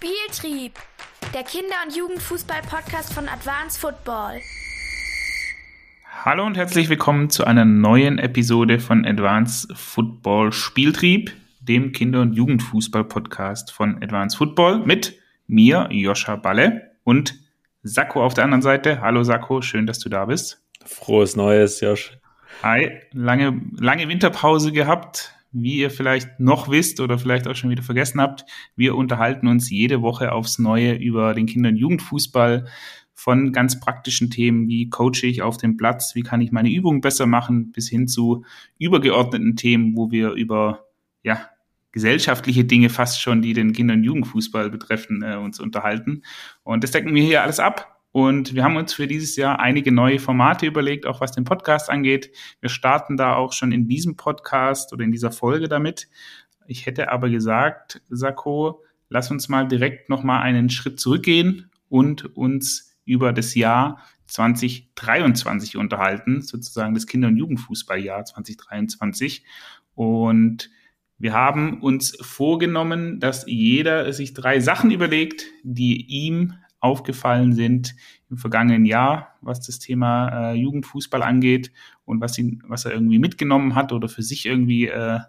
Spieltrieb, der Kinder- und Jugendfußball-Podcast von Advanced Football. Hallo und herzlich willkommen zu einer neuen Episode von Advanced Football Spieltrieb, dem Kinder- und Jugendfußball-Podcast von Advanced Football mit mir, Joscha Balle und Sakko auf der anderen Seite. Hallo Sakko, schön, dass du da bist. Frohes Neues, Josh. Hi, lange, lange Winterpause gehabt. Wie ihr vielleicht noch wisst oder vielleicht auch schon wieder vergessen habt, wir unterhalten uns jede Woche aufs Neue über den Kinder- und Jugendfußball von ganz praktischen Themen wie coache ich auf dem Platz, wie kann ich meine Übungen besser machen, bis hin zu übergeordneten Themen, wo wir über ja, gesellschaftliche Dinge fast schon, die den Kinder- und Jugendfußball betreffen, äh, uns unterhalten. Und das decken wir hier alles ab. Und wir haben uns für dieses Jahr einige neue Formate überlegt, auch was den Podcast angeht. Wir starten da auch schon in diesem Podcast oder in dieser Folge damit. Ich hätte aber gesagt, Sakko, lass uns mal direkt nochmal einen Schritt zurückgehen und uns über das Jahr 2023 unterhalten, sozusagen das Kinder- und Jugendfußballjahr 2023. Und wir haben uns vorgenommen, dass jeder sich drei Sachen überlegt, die ihm aufgefallen sind im vergangenen Jahr, was das Thema äh, Jugendfußball angeht und was ihn, was er irgendwie mitgenommen hat oder für sich irgendwie äh,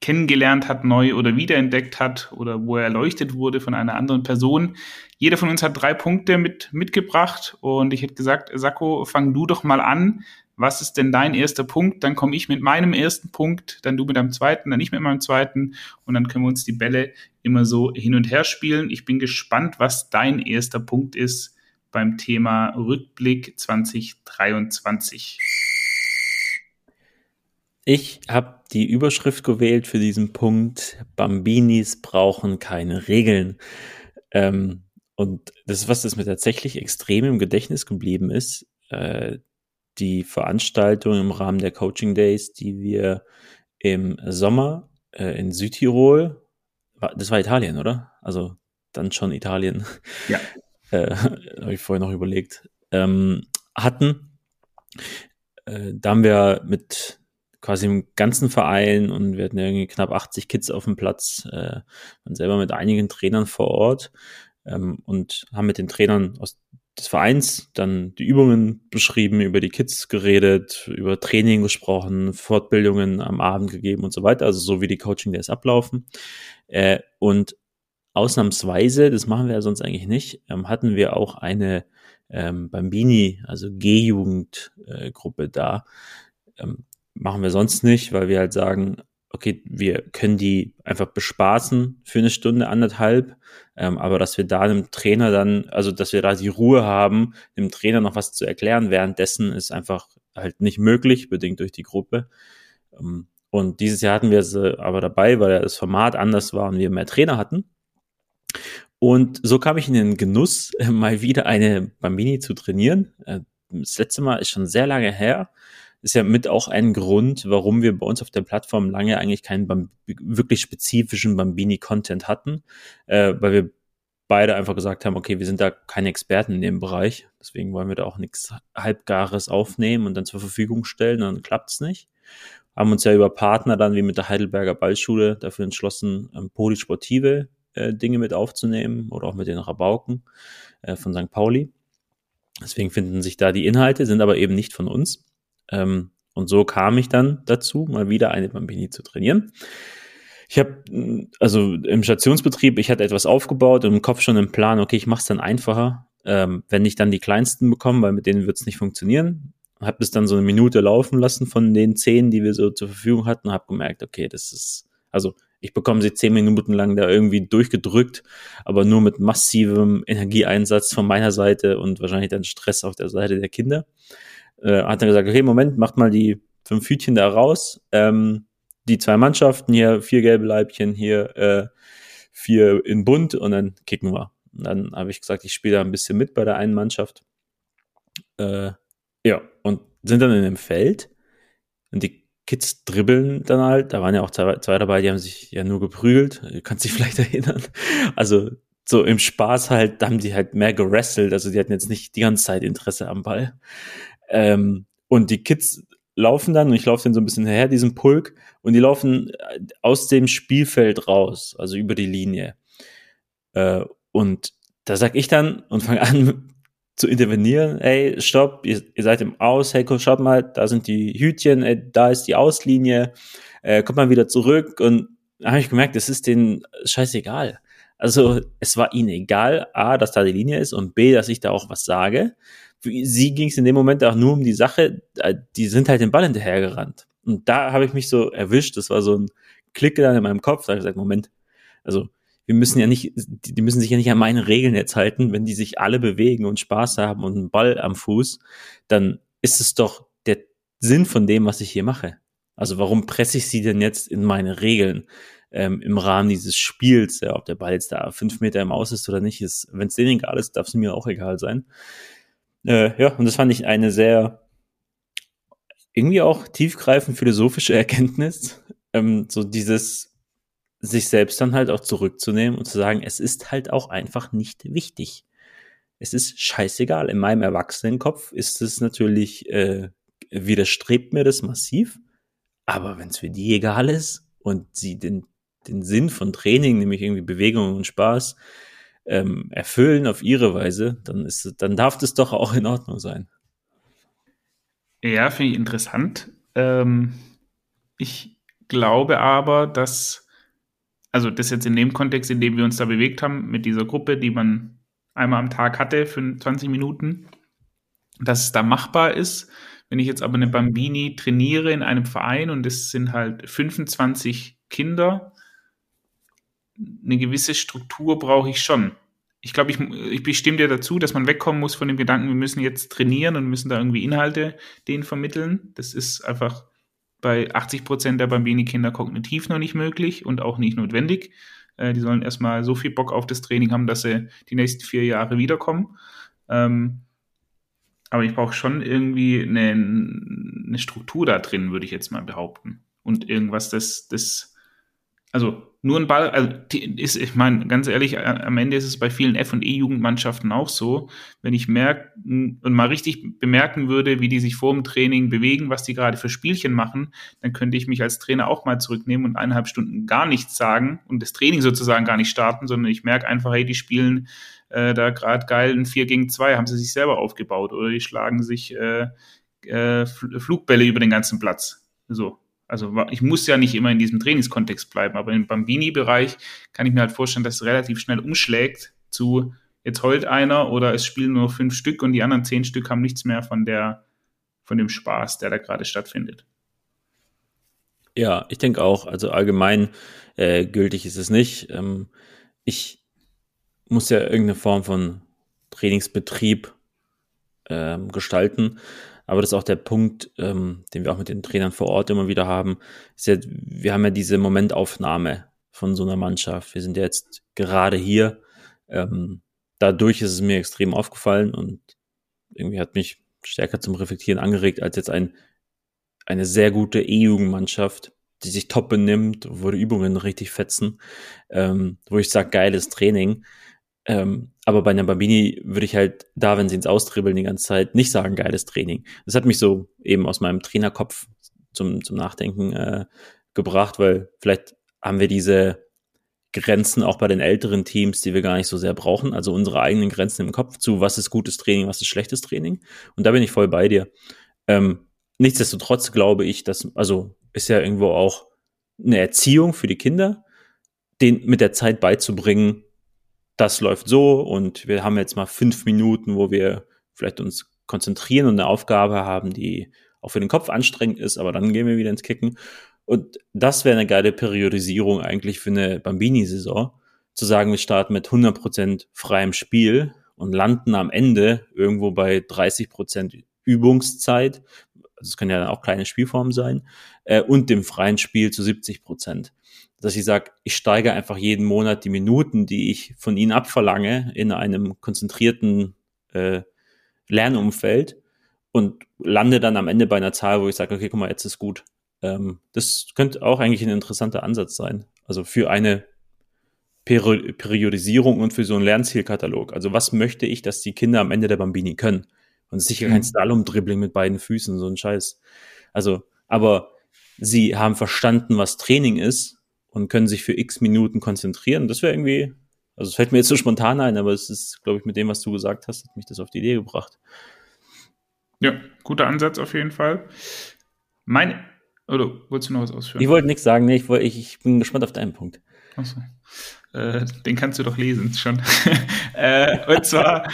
kennengelernt hat, neu oder wiederentdeckt hat oder wo er erleuchtet wurde von einer anderen Person. Jeder von uns hat drei Punkte mit mitgebracht und ich hätte gesagt, Sakko, fang du doch mal an was ist denn dein erster Punkt? Dann komme ich mit meinem ersten Punkt, dann du mit deinem zweiten, dann ich mit meinem zweiten und dann können wir uns die Bälle immer so hin und her spielen. Ich bin gespannt, was dein erster Punkt ist beim Thema Rückblick 2023. Ich habe die Überschrift gewählt für diesen Punkt. Bambinis brauchen keine Regeln. Ähm, und das ist was, das mir tatsächlich extrem im Gedächtnis geblieben ist. Äh, die Veranstaltung im Rahmen der Coaching Days, die wir im Sommer äh, in Südtirol, das war Italien, oder? Also dann schon Italien. Ja. äh, Habe ich vorher noch überlegt. Ähm, hatten. Äh, da haben wir mit quasi im ganzen Verein und wir hatten irgendwie knapp 80 Kids auf dem Platz, äh, waren selber mit einigen Trainern vor Ort ähm, und haben mit den Trainern aus des Vereins dann die Übungen beschrieben, über die Kids geredet, über Training gesprochen, Fortbildungen am Abend gegeben und so weiter, also so wie die Coaching Days ablaufen. Äh, und ausnahmsweise, das machen wir ja sonst eigentlich nicht, ähm, hatten wir auch eine ähm, Bambini, also G-Jugendgruppe äh, da. Ähm, machen wir sonst nicht, weil wir halt sagen, okay, wir können die einfach bespaßen für eine Stunde, anderthalb, ähm, aber dass wir da einem Trainer dann, also dass wir da die Ruhe haben, dem Trainer noch was zu erklären, währenddessen ist einfach halt nicht möglich, bedingt durch die Gruppe. Ähm, und dieses Jahr hatten wir sie aber dabei, weil das Format anders war und wir mehr Trainer hatten. Und so kam ich in den Genuss, mal wieder eine Bambini zu trainieren. Äh, das letzte Mal ist schon sehr lange her ist ja mit auch ein Grund, warum wir bei uns auf der Plattform lange eigentlich keinen Bamb wirklich spezifischen Bambini-Content hatten, äh, weil wir beide einfach gesagt haben, okay, wir sind da keine Experten in dem Bereich, deswegen wollen wir da auch nichts Halbgares aufnehmen und dann zur Verfügung stellen, dann klappt's nicht. Haben uns ja über Partner dann wie mit der Heidelberger Ballschule dafür entschlossen, ähm, polysportive äh, Dinge mit aufzunehmen oder auch mit den Rabauken äh, von St. Pauli. Deswegen finden sich da die Inhalte, sind aber eben nicht von uns. Ähm, und so kam ich dann dazu, mal wieder eine Bambini zu trainieren. Ich habe, also im Stationsbetrieb, ich hatte etwas aufgebaut und im Kopf schon einen Plan, okay, ich mache es dann einfacher, ähm, wenn ich dann die kleinsten bekomme, weil mit denen wird es nicht funktionieren. Habe das dann so eine Minute laufen lassen von den zehn, die wir so zur Verfügung hatten und habe gemerkt, okay, das ist, also ich bekomme sie zehn Minuten lang da irgendwie durchgedrückt, aber nur mit massivem Energieeinsatz von meiner Seite und wahrscheinlich dann Stress auf der Seite der Kinder äh, hat dann gesagt, okay, Moment, macht mal die fünf Hütchen da raus. Ähm, die zwei Mannschaften hier, vier gelbe Leibchen, hier äh, vier in bunt und dann kicken wir. Und dann habe ich gesagt, ich spiele da ein bisschen mit bei der einen Mannschaft. Äh, ja, und sind dann in dem Feld und die Kids dribbeln dann halt. Da waren ja auch zwei, zwei dabei, die haben sich ja nur geprügelt. Du kannst dich vielleicht erinnern. Also so im Spaß halt, da haben die halt mehr gerestelt. Also die hatten jetzt nicht die ganze Zeit Interesse am Ball. Ähm, und die Kids laufen dann, und ich laufe dann so ein bisschen her, diesem Pulk, und die laufen äh, aus dem Spielfeld raus, also über die Linie. Äh, und da sag ich dann und fange an zu intervenieren, ey, stopp, ihr, ihr seid im Aus, hey, schaut mal, da sind die Hütchen, ey, da ist die Auslinie, äh, kommt mal wieder zurück und da habe ich gemerkt, das ist denen scheißegal. Also es war ihnen egal, A, dass da die Linie ist und B, dass ich da auch was sage. Für sie ging es in dem Moment auch nur um die Sache, äh, die sind halt den Ball hinterhergerannt. Und da habe ich mich so erwischt, das war so ein Klick dann in meinem Kopf, da habe ich gesagt, Moment, also wir müssen ja nicht, die müssen sich ja nicht an meine Regeln jetzt halten, wenn die sich alle bewegen und Spaß haben und einen Ball am Fuß, dann ist es doch der Sinn von dem, was ich hier mache. Also warum presse ich sie denn jetzt in meine Regeln ähm, im Rahmen dieses Spiels, ja, ob der Ball jetzt da fünf Meter im Aus ist oder nicht, ist, wenn es denen egal ist, darf es mir auch egal sein. Äh, ja, und das fand ich eine sehr irgendwie auch tiefgreifend philosophische Erkenntnis. Ähm, so dieses sich selbst dann halt auch zurückzunehmen und zu sagen, es ist halt auch einfach nicht wichtig. Es ist scheißegal. In meinem Erwachsenenkopf ist es natürlich, äh, widerstrebt mir das massiv. Aber wenn es für die egal ist und sie den, den Sinn von Training, nämlich irgendwie Bewegung und Spaß, ähm, erfüllen auf ihre Weise, dann ist, dann darf das doch auch in Ordnung sein. Ja, finde ich interessant. Ähm, ich glaube aber, dass also das jetzt in dem Kontext, in dem wir uns da bewegt haben, mit dieser Gruppe, die man einmal am Tag hatte für 20 Minuten, dass es da machbar ist. Wenn ich jetzt aber eine Bambini trainiere in einem Verein und es sind halt 25 Kinder, eine gewisse Struktur brauche ich schon. Ich glaube, ich, ich bestimme dir dazu, dass man wegkommen muss von dem Gedanken, wir müssen jetzt trainieren und müssen da irgendwie Inhalte denen vermitteln. Das ist einfach bei 80 Prozent der Bambini-Kinder kognitiv noch nicht möglich und auch nicht notwendig. Äh, die sollen erstmal so viel Bock auf das Training haben, dass sie die nächsten vier Jahre wiederkommen. Ähm, aber ich brauche schon irgendwie eine, eine, Struktur da drin, würde ich jetzt mal behaupten. Und irgendwas, das, das, also nur ein Ball, also ist, ich meine, ganz ehrlich, am Ende ist es bei vielen F- und E-Jugendmannschaften auch so, wenn ich merke und mal richtig bemerken würde, wie die sich vor dem Training bewegen, was die gerade für Spielchen machen, dann könnte ich mich als Trainer auch mal zurücknehmen und eineinhalb Stunden gar nichts sagen und das Training sozusagen gar nicht starten, sondern ich merke einfach, hey, die spielen äh, da gerade geil ein 4 gegen 2, haben sie sich selber aufgebaut oder die schlagen sich äh, äh, Flugbälle über den ganzen Platz. So, also ich muss ja nicht immer in diesem Trainingskontext bleiben, aber im Bambini-Bereich kann ich mir halt vorstellen, dass es relativ schnell umschlägt zu jetzt heult einer oder es spielen nur fünf Stück und die anderen zehn Stück haben nichts mehr von der von dem Spaß, der da gerade stattfindet. Ja, ich denke auch. Also allgemein äh, gültig ist es nicht. Ähm, ich muss ja irgendeine Form von Trainingsbetrieb ähm, gestalten. Aber das ist auch der Punkt, ähm, den wir auch mit den Trainern vor Ort immer wieder haben. Ist ja, wir haben ja diese Momentaufnahme von so einer Mannschaft. Wir sind ja jetzt gerade hier. Ähm, dadurch ist es mir extrem aufgefallen und irgendwie hat mich stärker zum Reflektieren angeregt als jetzt ein, eine sehr gute E-Jugendmannschaft, die sich top benimmt, wo die Übungen richtig fetzen, ähm, wo ich sage, geiles Training. Ähm, aber bei einer Bambini würde ich halt da, wenn sie ins Austribbeln die ganze Zeit, nicht sagen, geiles Training. Das hat mich so eben aus meinem Trainerkopf zum, zum Nachdenken äh, gebracht, weil vielleicht haben wir diese Grenzen auch bei den älteren Teams, die wir gar nicht so sehr brauchen. Also unsere eigenen Grenzen im Kopf zu, was ist gutes Training, was ist schlechtes Training. Und da bin ich voll bei dir. Ähm, nichtsdestotrotz glaube ich, dass, also ist ja irgendwo auch eine Erziehung für die Kinder, den mit der Zeit beizubringen, das läuft so und wir haben jetzt mal fünf Minuten, wo wir vielleicht uns konzentrieren und eine Aufgabe haben, die auch für den Kopf anstrengend ist, aber dann gehen wir wieder ins Kicken. Und das wäre eine geile Periodisierung eigentlich für eine Bambini-Saison, zu sagen, wir starten mit 100% freiem Spiel und landen am Ende irgendwo bei 30% Übungszeit. Das können ja auch kleine Spielformen sein. Äh, und dem freien Spiel zu 70 Prozent dass ich sage, ich steige einfach jeden Monat die Minuten, die ich von ihnen abverlange, in einem konzentrierten äh, Lernumfeld und lande dann am Ende bei einer Zahl, wo ich sage, okay, guck mal, jetzt ist gut. Ähm, das könnte auch eigentlich ein interessanter Ansatz sein. Also für eine Peri Periodisierung und für so einen Lernzielkatalog. Also was möchte ich, dass die Kinder am Ende der Bambini können? Und sicher kein mhm. Slalom-Dribbling mit beiden Füßen, so ein Scheiß. Also, aber sie haben verstanden, was Training ist und können sich für x Minuten konzentrieren. Das wäre irgendwie Also es fällt mir jetzt so spontan ein, aber es ist, glaube ich, mit dem, was du gesagt hast, hat mich das auf die Idee gebracht. Ja, guter Ansatz auf jeden Fall. Mein, oder wolltest du noch was ausführen? Ich wollte nichts sagen, nee, ich, wollt, ich, ich bin gespannt auf deinen Punkt. Achso. Äh, den kannst du doch lesen schon. äh, und zwar,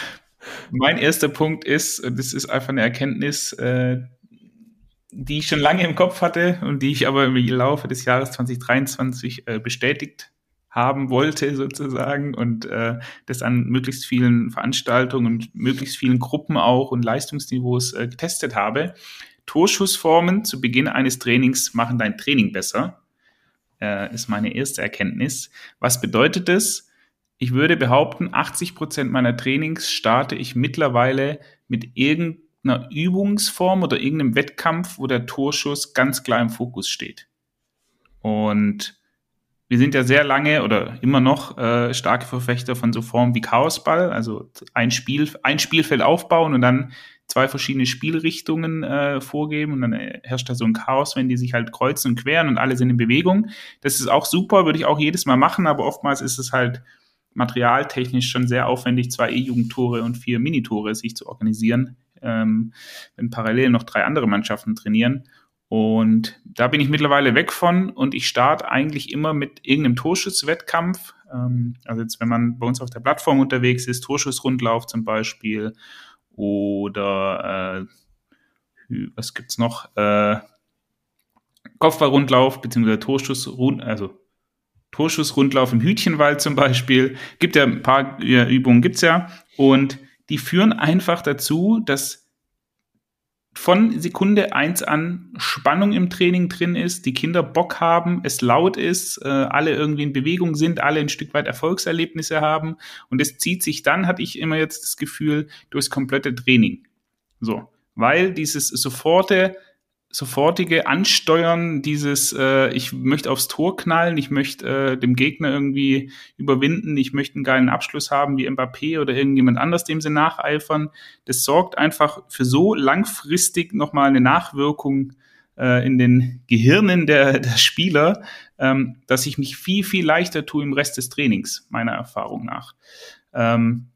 mein erster Punkt ist, das ist einfach eine Erkenntnis, äh, die ich schon lange im Kopf hatte und die ich aber im Laufe des Jahres 2023 äh, bestätigt haben wollte sozusagen und äh, das an möglichst vielen Veranstaltungen und möglichst vielen Gruppen auch und Leistungsniveaus äh, getestet habe. Torschussformen zu Beginn eines Trainings machen dein Training besser, äh, ist meine erste Erkenntnis. Was bedeutet das? Ich würde behaupten, 80 Prozent meiner Trainings starte ich mittlerweile mit irgendeiner Übungsform oder irgendeinem Wettkampf, wo der Torschuss ganz klar im Fokus steht. Und wir sind ja sehr lange oder immer noch äh, starke Verfechter von so Formen wie Chaosball, also ein Spiel, ein Spielfeld aufbauen und dann zwei verschiedene Spielrichtungen äh, vorgeben und dann herrscht da so ein Chaos, wenn die sich halt kreuzen und queren und alle sind in Bewegung. Das ist auch super, würde ich auch jedes Mal machen, aber oftmals ist es halt materialtechnisch schon sehr aufwendig, zwei E-Jugendtore und vier Minitore sich zu organisieren, ähm, wenn parallel noch drei andere Mannschaften trainieren. Und da bin ich mittlerweile weg von und ich starte eigentlich immer mit irgendeinem Torschusswettkampf. Ähm, also jetzt, wenn man bei uns auf der Plattform unterwegs ist, Torschussrundlauf zum Beispiel oder äh, was gibt's noch? Äh, Kopfballrundlauf beziehungsweise Torschussrund, also Torschussrundlauf im Hütchenwald zum Beispiel. Gibt ja ein paar Übungen, gibt's ja. Und die führen einfach dazu, dass von Sekunde eins an Spannung im Training drin ist, die Kinder Bock haben, es laut ist, äh, alle irgendwie in Bewegung sind, alle ein Stück weit Erfolgserlebnisse haben und es zieht sich dann, hatte ich immer jetzt das Gefühl, durchs komplette Training. So, weil dieses soforte sofortige Ansteuern, dieses, äh, ich möchte aufs Tor knallen, ich möchte äh, dem Gegner irgendwie überwinden, ich möchte einen geilen Abschluss haben wie Mbappé oder irgendjemand anders, dem sie nacheifern, das sorgt einfach für so langfristig nochmal eine Nachwirkung äh, in den Gehirnen der, der Spieler, ähm, dass ich mich viel, viel leichter tue im Rest des Trainings, meiner Erfahrung nach. Ähm,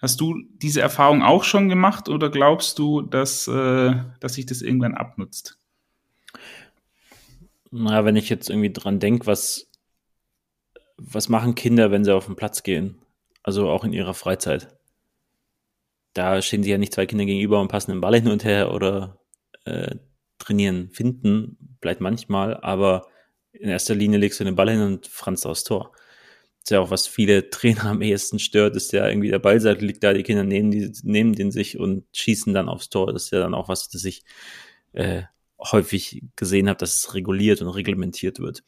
Hast du diese Erfahrung auch schon gemacht oder glaubst du, dass, äh, dass sich das irgendwann abnutzt? Na, wenn ich jetzt irgendwie dran denke, was, was machen Kinder, wenn sie auf den Platz gehen? Also auch in ihrer Freizeit. Da stehen sie ja nicht zwei Kinder gegenüber und passen den Ball hin und her oder äh, trainieren, finden, bleibt manchmal, aber in erster Linie legst du den Ball hin und franzt aufs Tor ist ja auch, was viele Trainer am ehesten stört, ist ja irgendwie der Ballseite liegt da, die Kinder nehmen, die, nehmen den sich und schießen dann aufs Tor. Das ist ja dann auch was, das ich äh, häufig gesehen habe, dass es reguliert und reglementiert wird.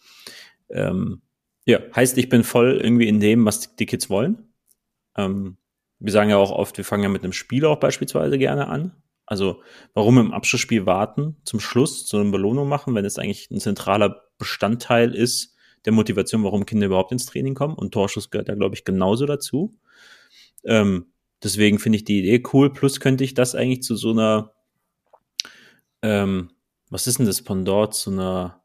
Ähm, ja, heißt, ich bin voll irgendwie in dem, was die Kids wollen. Ähm, wir sagen ja auch oft, wir fangen ja mit einem Spiel auch beispielsweise gerne an. Also warum im Abschlussspiel warten, zum Schluss so eine Belohnung machen, wenn es eigentlich ein zentraler Bestandteil ist, der Motivation, warum Kinder überhaupt ins Training kommen. Und Torschuss gehört da, glaube ich, genauso dazu. Ähm, deswegen finde ich die Idee cool. Plus könnte ich das eigentlich zu so einer, ähm, was ist denn das Pendant zu einer,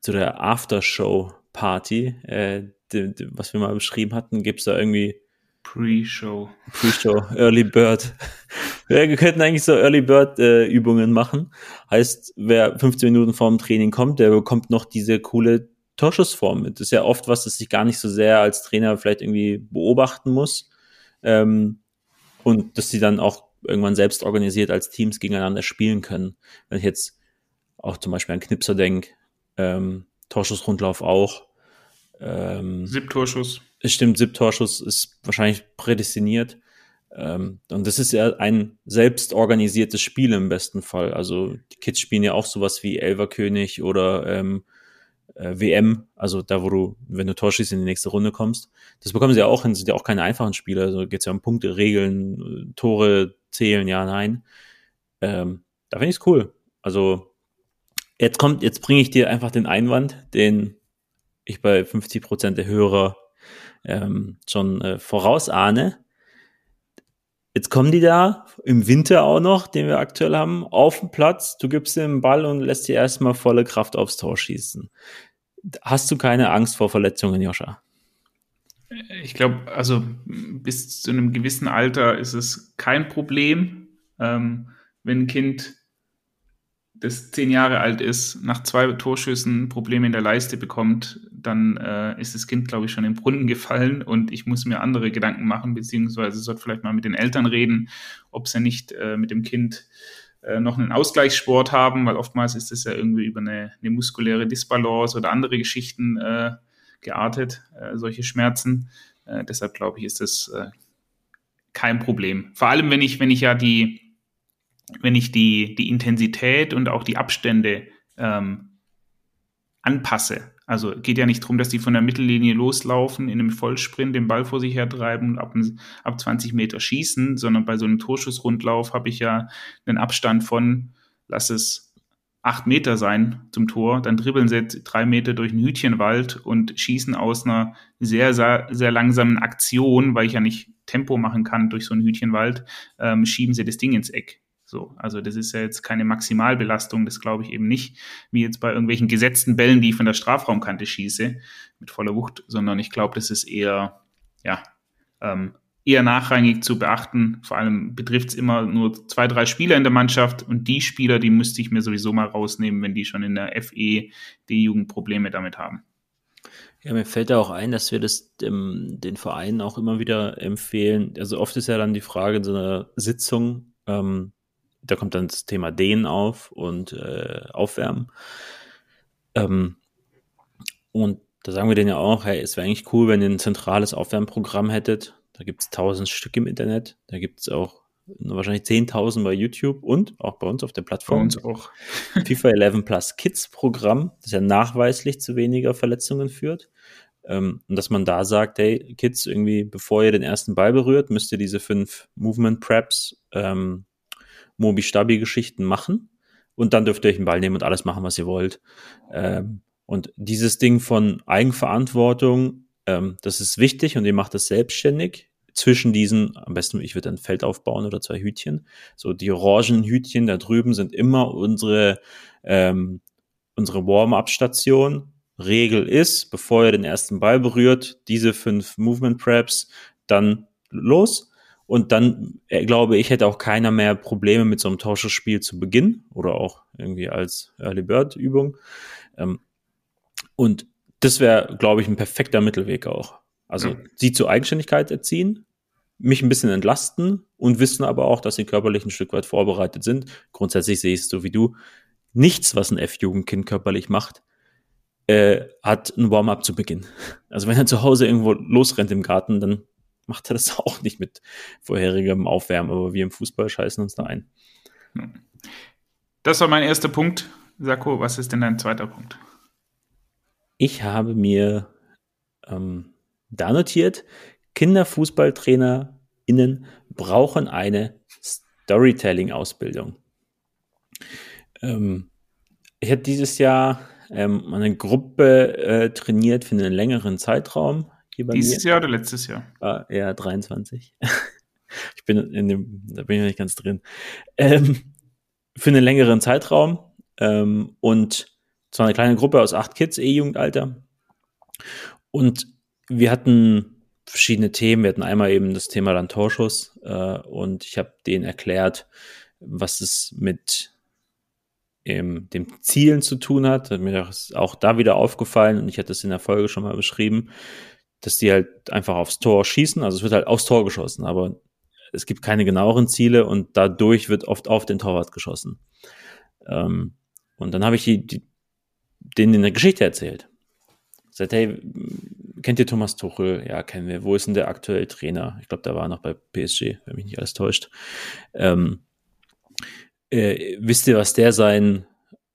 zu der Aftershow-Party, äh, die, die, was wir mal beschrieben hatten, gibt es da irgendwie Pre-Show. Pre-Show, Early Bird. wir könnten eigentlich so Early Bird äh, Übungen machen. Heißt, wer 15 Minuten vorm Training kommt, der bekommt noch diese coole Torschussform. Das ist ja oft was, das ich gar nicht so sehr als Trainer vielleicht irgendwie beobachten muss. Ähm, und dass sie dann auch irgendwann selbst organisiert als Teams gegeneinander spielen können. Wenn ich jetzt auch zum Beispiel an Knipser denke, ähm, Torschussrundlauf auch. Ähm, Siebtorschuss. Stimmt, Siebtorschuss ist wahrscheinlich prädestiniert. Ähm, und das ist ja ein selbst organisiertes Spiel im besten Fall. Also die Kids spielen ja auch sowas wie Elverkönig oder ähm, äh, WM, also da, wo du, wenn du Tor schießt, in die nächste Runde kommst. Das bekommen sie ja auch hin, sind ja auch keine einfachen Spiele. Also geht es ja um Punkte, Regeln, Tore zählen, ja, nein. Ähm, da finde ich es cool. Also jetzt kommt, jetzt bringe ich dir einfach den Einwand, den ich bei 50 Prozent der Hörer ähm, schon äh, vorausahne. Jetzt kommen die da im Winter auch noch, den wir aktuell haben, auf den Platz. Du gibst den Ball und lässt dir erstmal volle Kraft aufs Tor schießen. Hast du keine Angst vor Verletzungen, Joscha? Ich glaube, also bis zu einem gewissen Alter ist es kein Problem, ähm, wenn ein Kind, das zehn Jahre alt ist, nach zwei Torschüssen Probleme in der Leiste bekommt, dann äh, ist das Kind, glaube ich, schon im Brunnen gefallen und ich muss mir andere Gedanken machen, beziehungsweise sollte vielleicht mal mit den Eltern reden, ob sie nicht äh, mit dem Kind äh, noch einen Ausgleichssport haben, weil oftmals ist es ja irgendwie über eine, eine muskuläre Disbalance oder andere Geschichten äh, geartet, äh, solche Schmerzen. Äh, deshalb glaube ich, ist das kein Problem. Vor allem, wenn ich, wenn ich ja die, wenn ich die, die Intensität und auch die Abstände ähm, anpasse. Also geht ja nicht darum, dass die von der Mittellinie loslaufen, in einem Vollsprint den Ball vor sich hertreiben und ab, ab 20 Meter schießen, sondern bei so einem Torschussrundlauf habe ich ja einen Abstand von, lass es acht Meter sein zum Tor, dann dribbeln sie drei Meter durch einen Hütchenwald und schießen aus einer sehr, sehr, sehr langsamen Aktion, weil ich ja nicht Tempo machen kann durch so einen Hütchenwald, ähm, schieben sie das Ding ins Eck. So, also das ist ja jetzt keine Maximalbelastung, das glaube ich eben nicht, wie jetzt bei irgendwelchen gesetzten Bällen, die ich von der Strafraumkante schieße, mit voller Wucht, sondern ich glaube, das ist eher, ja, ähm, eher nachrangig zu beachten. Vor allem betrifft es immer nur zwei, drei Spieler in der Mannschaft und die Spieler, die müsste ich mir sowieso mal rausnehmen, wenn die schon in der FE die Jugend Probleme damit haben. Ja, mir fällt da auch ein, dass wir das dem, den Vereinen auch immer wieder empfehlen. Also oft ist ja dann die Frage in so einer Sitzung, ähm, da kommt dann das Thema Dehnen auf und äh, Aufwärmen. Ähm, und da sagen wir denen ja auch, hey, es wäre eigentlich cool, wenn ihr ein zentrales Aufwärmprogramm hättet, da gibt es tausend Stück im Internet. Da gibt es auch wahrscheinlich 10.000 bei YouTube und auch bei uns auf der Plattform. Bei uns auch. FIFA 11 Plus Kids Programm, das ja nachweislich zu weniger Verletzungen führt. Ähm, und dass man da sagt, hey, Kids, irgendwie, bevor ihr den ersten Ball berührt, müsst ihr diese fünf Movement Preps, ähm, Mobi-Stabi-Geschichten machen. Und dann dürft ihr euch einen Ball nehmen und alles machen, was ihr wollt. Ähm, und dieses Ding von Eigenverantwortung ähm, das ist wichtig und ihr macht das selbstständig. Zwischen diesen, am besten, ich würde ein Feld aufbauen oder zwei Hütchen. So die orangen Hütchen da drüben sind immer unsere, ähm, unsere Warm-up-Station. Regel ist, bevor ihr den ersten Ball berührt, diese fünf Movement Preps, dann los. Und dann äh, glaube ich, hätte auch keiner mehr Probleme mit so einem Tauschspiel zu Beginn oder auch irgendwie als Early Bird Übung. Ähm, und das wäre, glaube ich, ein perfekter Mittelweg auch. Also ja. sie zur Eigenständigkeit erziehen, mich ein bisschen entlasten und wissen aber auch, dass sie körperlich ein Stück weit vorbereitet sind. Grundsätzlich sehe ich es so wie du. Nichts, was ein F-Jugendkind körperlich macht, äh, hat ein Warm-up zu Beginn. Also wenn er zu Hause irgendwo losrennt im Garten, dann macht er das auch nicht mit vorherigem Aufwärmen, aber wir im Fußball scheißen uns da ein. Das war mein erster Punkt. Sako, was ist denn dein zweiter Punkt? Ich habe mir ähm, da notiert, KinderfußballtrainerInnen brauchen eine Storytelling-Ausbildung. Ähm, ich habe dieses Jahr ähm, eine Gruppe äh, trainiert für einen längeren Zeitraum. Dieses mir. Jahr oder letztes Jahr? Ah, ja, 23. ich bin in dem, da bin ich noch nicht ganz drin. Ähm, für einen längeren Zeitraum ähm, und es war eine kleine Gruppe aus acht Kids, E-Jugendalter. Und wir hatten verschiedene Themen. Wir hatten einmal eben das Thema dann Torschuss äh, und ich habe denen erklärt, was es mit ähm, dem Zielen zu tun hat. hat. Mir ist auch da wieder aufgefallen und ich hatte es in der Folge schon mal beschrieben, dass die halt einfach aufs Tor schießen. Also es wird halt aufs Tor geschossen, aber es gibt keine genaueren Ziele und dadurch wird oft auf den Torwart geschossen. Ähm, und dann habe ich die, die denen eine Geschichte erzählt. Sagt, hey, kennt ihr Thomas Tuchel? Ja, kennen wir. Wo ist denn der aktuelle Trainer? Ich glaube, der war noch bei PSG, wenn mich nicht alles täuscht. Ähm, äh, wisst ihr, was der seinen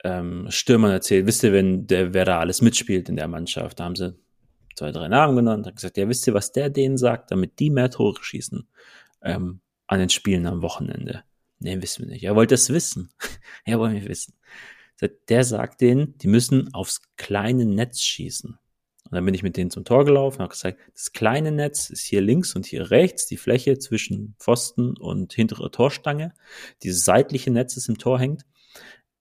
ähm, Stürmern erzählt? Wisst ihr, wenn der, wer da alles mitspielt in der Mannschaft? Da haben sie zwei, drei Namen genannt, hat gesagt, ja, wisst ihr, was der denen sagt, damit die mehr Tore schießen ähm, an den Spielen am Wochenende? Nee, wissen wir nicht. Er wollte es wissen. er wollte wir wissen der sagt denen, die müssen aufs kleine Netz schießen. Und dann bin ich mit denen zum Tor gelaufen und habe gesagt, das kleine Netz ist hier links und hier rechts, die Fläche zwischen Pfosten und hintere Torstange. Dieses seitliche Netz, das im Tor hängt.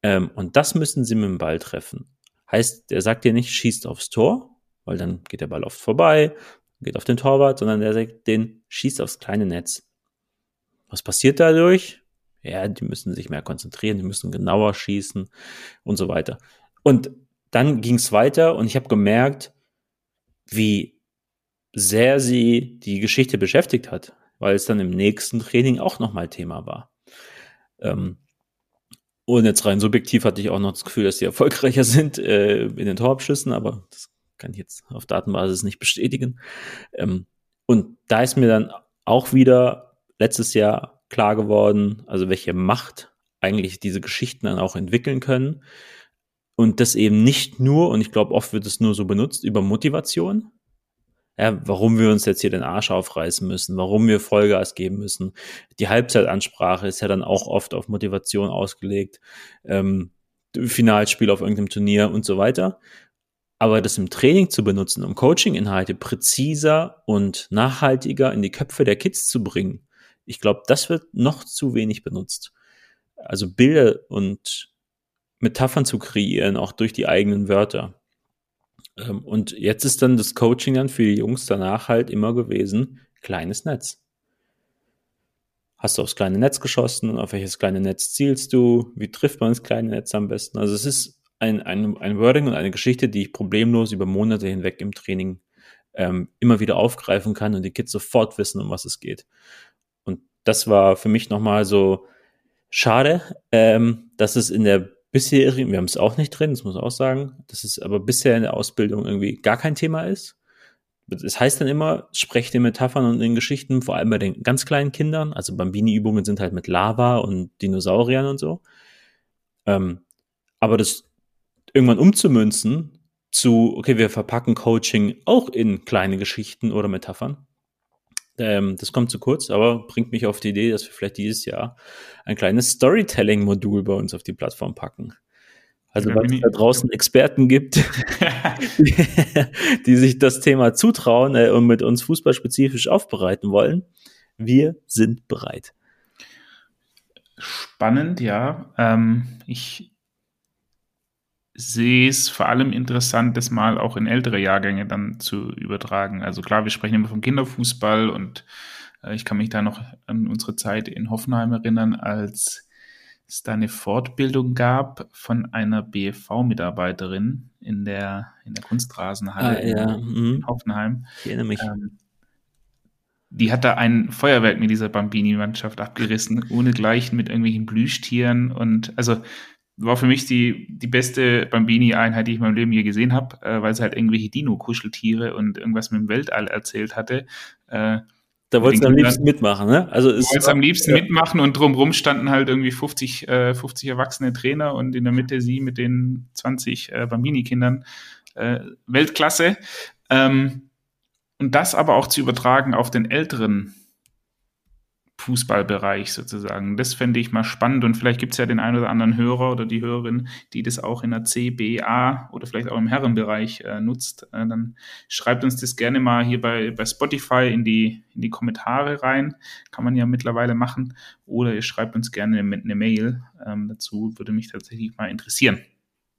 Ähm, und das müssen sie mit dem Ball treffen. Heißt, der sagt dir nicht, schießt aufs Tor, weil dann geht der Ball oft vorbei geht auf den Torwart, sondern der den schießt aufs kleine Netz. Was passiert dadurch? Ja, die müssen sich mehr konzentrieren, die müssen genauer schießen und so weiter. Und dann ging es weiter und ich habe gemerkt, wie sehr sie die Geschichte beschäftigt hat, weil es dann im nächsten Training auch nochmal Thema war. Ähm, und jetzt rein subjektiv hatte ich auch noch das Gefühl, dass sie erfolgreicher sind äh, in den Torabschüssen, aber das kann ich jetzt auf Datenbasis nicht bestätigen. Ähm, und da ist mir dann auch wieder letztes Jahr klar geworden, also welche Macht eigentlich diese Geschichten dann auch entwickeln können. Und das eben nicht nur, und ich glaube, oft wird es nur so benutzt, über Motivation, ja, warum wir uns jetzt hier den Arsch aufreißen müssen, warum wir Vollgas geben müssen. Die Halbzeitansprache ist ja dann auch oft auf Motivation ausgelegt, ähm, Finalspiel auf irgendeinem Turnier und so weiter. Aber das im Training zu benutzen, um Coaching-Inhalte präziser und nachhaltiger in die Köpfe der Kids zu bringen, ich glaube, das wird noch zu wenig benutzt. Also Bilder und Metaphern zu kreieren, auch durch die eigenen Wörter. Ähm, und jetzt ist dann das Coaching dann für die Jungs danach halt immer gewesen, kleines Netz. Hast du aufs kleine Netz geschossen? Auf welches kleine Netz zielst du? Wie trifft man das kleine Netz am besten? Also es ist ein, ein, ein Wording und eine Geschichte, die ich problemlos über Monate hinweg im Training ähm, immer wieder aufgreifen kann und die Kids sofort wissen, um was es geht. Und das war für mich nochmal so schade, ähm, dass es in der bisherigen, wir haben es auch nicht drin, das muss ich auch sagen, dass es aber bisher in der Ausbildung irgendwie gar kein Thema ist. Es heißt dann immer, sprecht in Metaphern und in Geschichten, vor allem bei den ganz kleinen Kindern. Also Bambini-Übungen sind halt mit Lava und Dinosauriern und so. Ähm, aber das irgendwann umzumünzen zu, okay, wir verpacken Coaching auch in kleine Geschichten oder Metaphern, ähm, das kommt zu kurz, aber bringt mich auf die Idee, dass wir vielleicht dieses Jahr ein kleines Storytelling-Modul bei uns auf die Plattform packen. Also, weil es da draußen Experten gibt, die, die, sich das Thema zutrauen äh, und mit uns fußballspezifisch aufbereiten wollen. Wir sind bereit. Spannend, ja. Ähm, ich sehe es vor allem interessant, das mal auch in ältere Jahrgänge dann zu übertragen. Also klar, wir sprechen immer vom Kinderfußball und äh, ich kann mich da noch an unsere Zeit in Hoffenheim erinnern, als es da eine Fortbildung gab von einer BFV-Mitarbeiterin in der, in der Kunstrasenhalle ah, ja. in, mhm. Hoffenheim. Ich erinnere mich. Ähm, die hat da ein Feuerwerk mit dieser Bambini-Mannschaft abgerissen, ohne Gleichen mit irgendwelchen Plüschtieren und also war für mich die, die beste Bambini-Einheit, die ich in meinem Leben je gesehen habe, äh, weil sie halt irgendwelche Dino-Kuscheltiere und irgendwas mit dem Weltall erzählt hatte. Äh, da wolltest du am liebsten mitmachen, ne? Also ist wolltest am liebsten ja. mitmachen und drumherum standen halt irgendwie 50, äh, 50 erwachsene Trainer und in der Mitte sie mit den 20 äh, Bambini-Kindern. Äh, Weltklasse. Ähm, und das aber auch zu übertragen auf den älteren Fußballbereich sozusagen. Das fände ich mal spannend und vielleicht gibt es ja den einen oder anderen Hörer oder die Hörerin, die das auch in der CBA oder vielleicht auch im Herrenbereich äh, nutzt. Äh, dann schreibt uns das gerne mal hier bei, bei Spotify in die, in die Kommentare rein. Kann man ja mittlerweile machen. Oder ihr schreibt uns gerne eine, eine Mail ähm, dazu. Würde mich tatsächlich mal interessieren,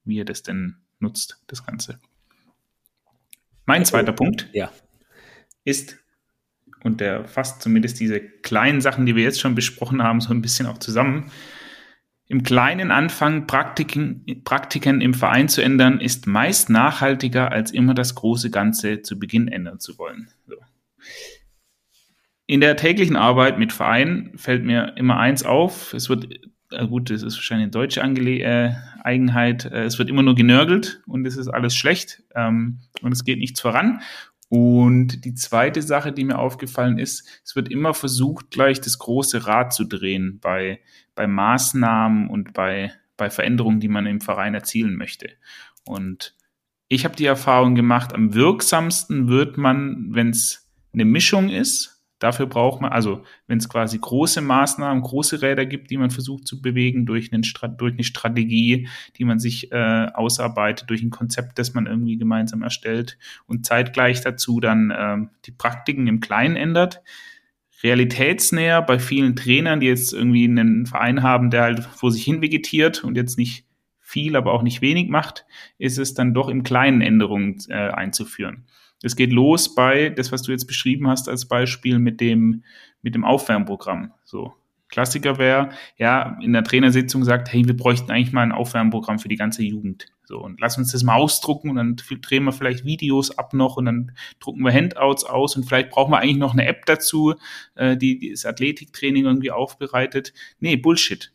wie ihr das denn nutzt, das Ganze. Mein zweiter Punkt ja. ist und der fasst zumindest diese kleinen Sachen, die wir jetzt schon besprochen haben, so ein bisschen auch zusammen. Im kleinen Anfang Praktiken, Praktiken im Verein zu ändern, ist meist nachhaltiger, als immer das große Ganze zu Beginn ändern zu wollen. So. In der täglichen Arbeit mit Vereinen fällt mir immer eins auf. Es wird, gut, das ist wahrscheinlich eine deutsche Angele äh, Eigenheit, äh, es wird immer nur genörgelt und es ist alles schlecht ähm, und es geht nichts voran. Und die zweite Sache, die mir aufgefallen ist, es wird immer versucht, gleich das große Rad zu drehen bei, bei Maßnahmen und bei, bei Veränderungen, die man im Verein erzielen möchte. Und ich habe die Erfahrung gemacht, am wirksamsten wird man, wenn es eine Mischung ist Dafür braucht man, also wenn es quasi große Maßnahmen, große Räder gibt, die man versucht zu bewegen durch, einen, durch eine Strategie, die man sich äh, ausarbeitet, durch ein Konzept, das man irgendwie gemeinsam erstellt und zeitgleich dazu dann äh, die Praktiken im Kleinen ändert. Realitätsnäher bei vielen Trainern, die jetzt irgendwie einen Verein haben, der halt vor sich hin vegetiert und jetzt nicht viel, aber auch nicht wenig macht, ist es dann doch im Kleinen Änderungen äh, einzuführen. Es geht los bei das, was du jetzt beschrieben hast als Beispiel mit dem, mit dem Aufwärmprogramm. So. Klassiker wäre, ja, in der Trainersitzung sagt, hey, wir bräuchten eigentlich mal ein Aufwärmprogramm für die ganze Jugend. So, und lass uns das mal ausdrucken und dann drehen wir vielleicht Videos ab noch und dann drucken wir Handouts aus und vielleicht brauchen wir eigentlich noch eine App dazu, äh, die, die das Athletiktraining irgendwie aufbereitet. Nee, Bullshit.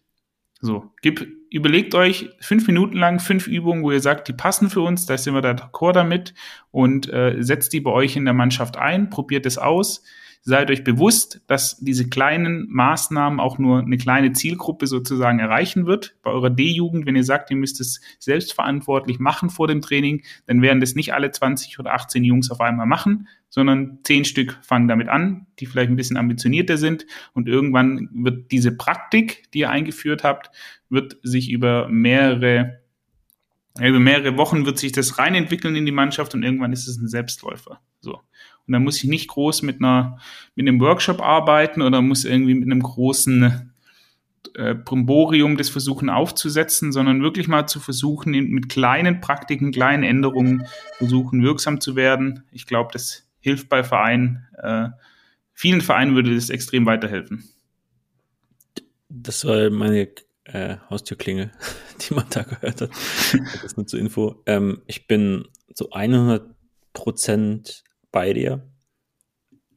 So, gib, überlegt euch fünf Minuten lang fünf Übungen, wo ihr sagt, die passen für uns, da sind wir da d'accord damit und äh, setzt die bei euch in der Mannschaft ein, probiert es aus seid euch bewusst, dass diese kleinen Maßnahmen auch nur eine kleine Zielgruppe sozusagen erreichen wird. Bei eurer D-Jugend, wenn ihr sagt, ihr müsst es selbstverantwortlich machen vor dem Training, dann werden das nicht alle 20 oder 18 Jungs auf einmal machen, sondern 10 Stück fangen damit an, die vielleicht ein bisschen ambitionierter sind. Und irgendwann wird diese Praktik, die ihr eingeführt habt, wird sich über mehrere über mehrere Wochen wird sich das reinentwickeln in die Mannschaft und irgendwann ist es ein Selbstläufer. So. Und dann muss ich nicht groß mit einer, mit einem Workshop arbeiten oder muss irgendwie mit einem großen äh, Primborium das versuchen aufzusetzen, sondern wirklich mal zu versuchen, mit kleinen Praktiken, kleinen Änderungen versuchen, wirksam zu werden. Ich glaube, das hilft bei Vereinen. Äh, vielen Vereinen würde das extrem weiterhelfen. Das war meine äh, Haustürklingel, die man da gehört hat. Das ist nur zur Info. Ähm, ich bin zu 100 Prozent bei dir.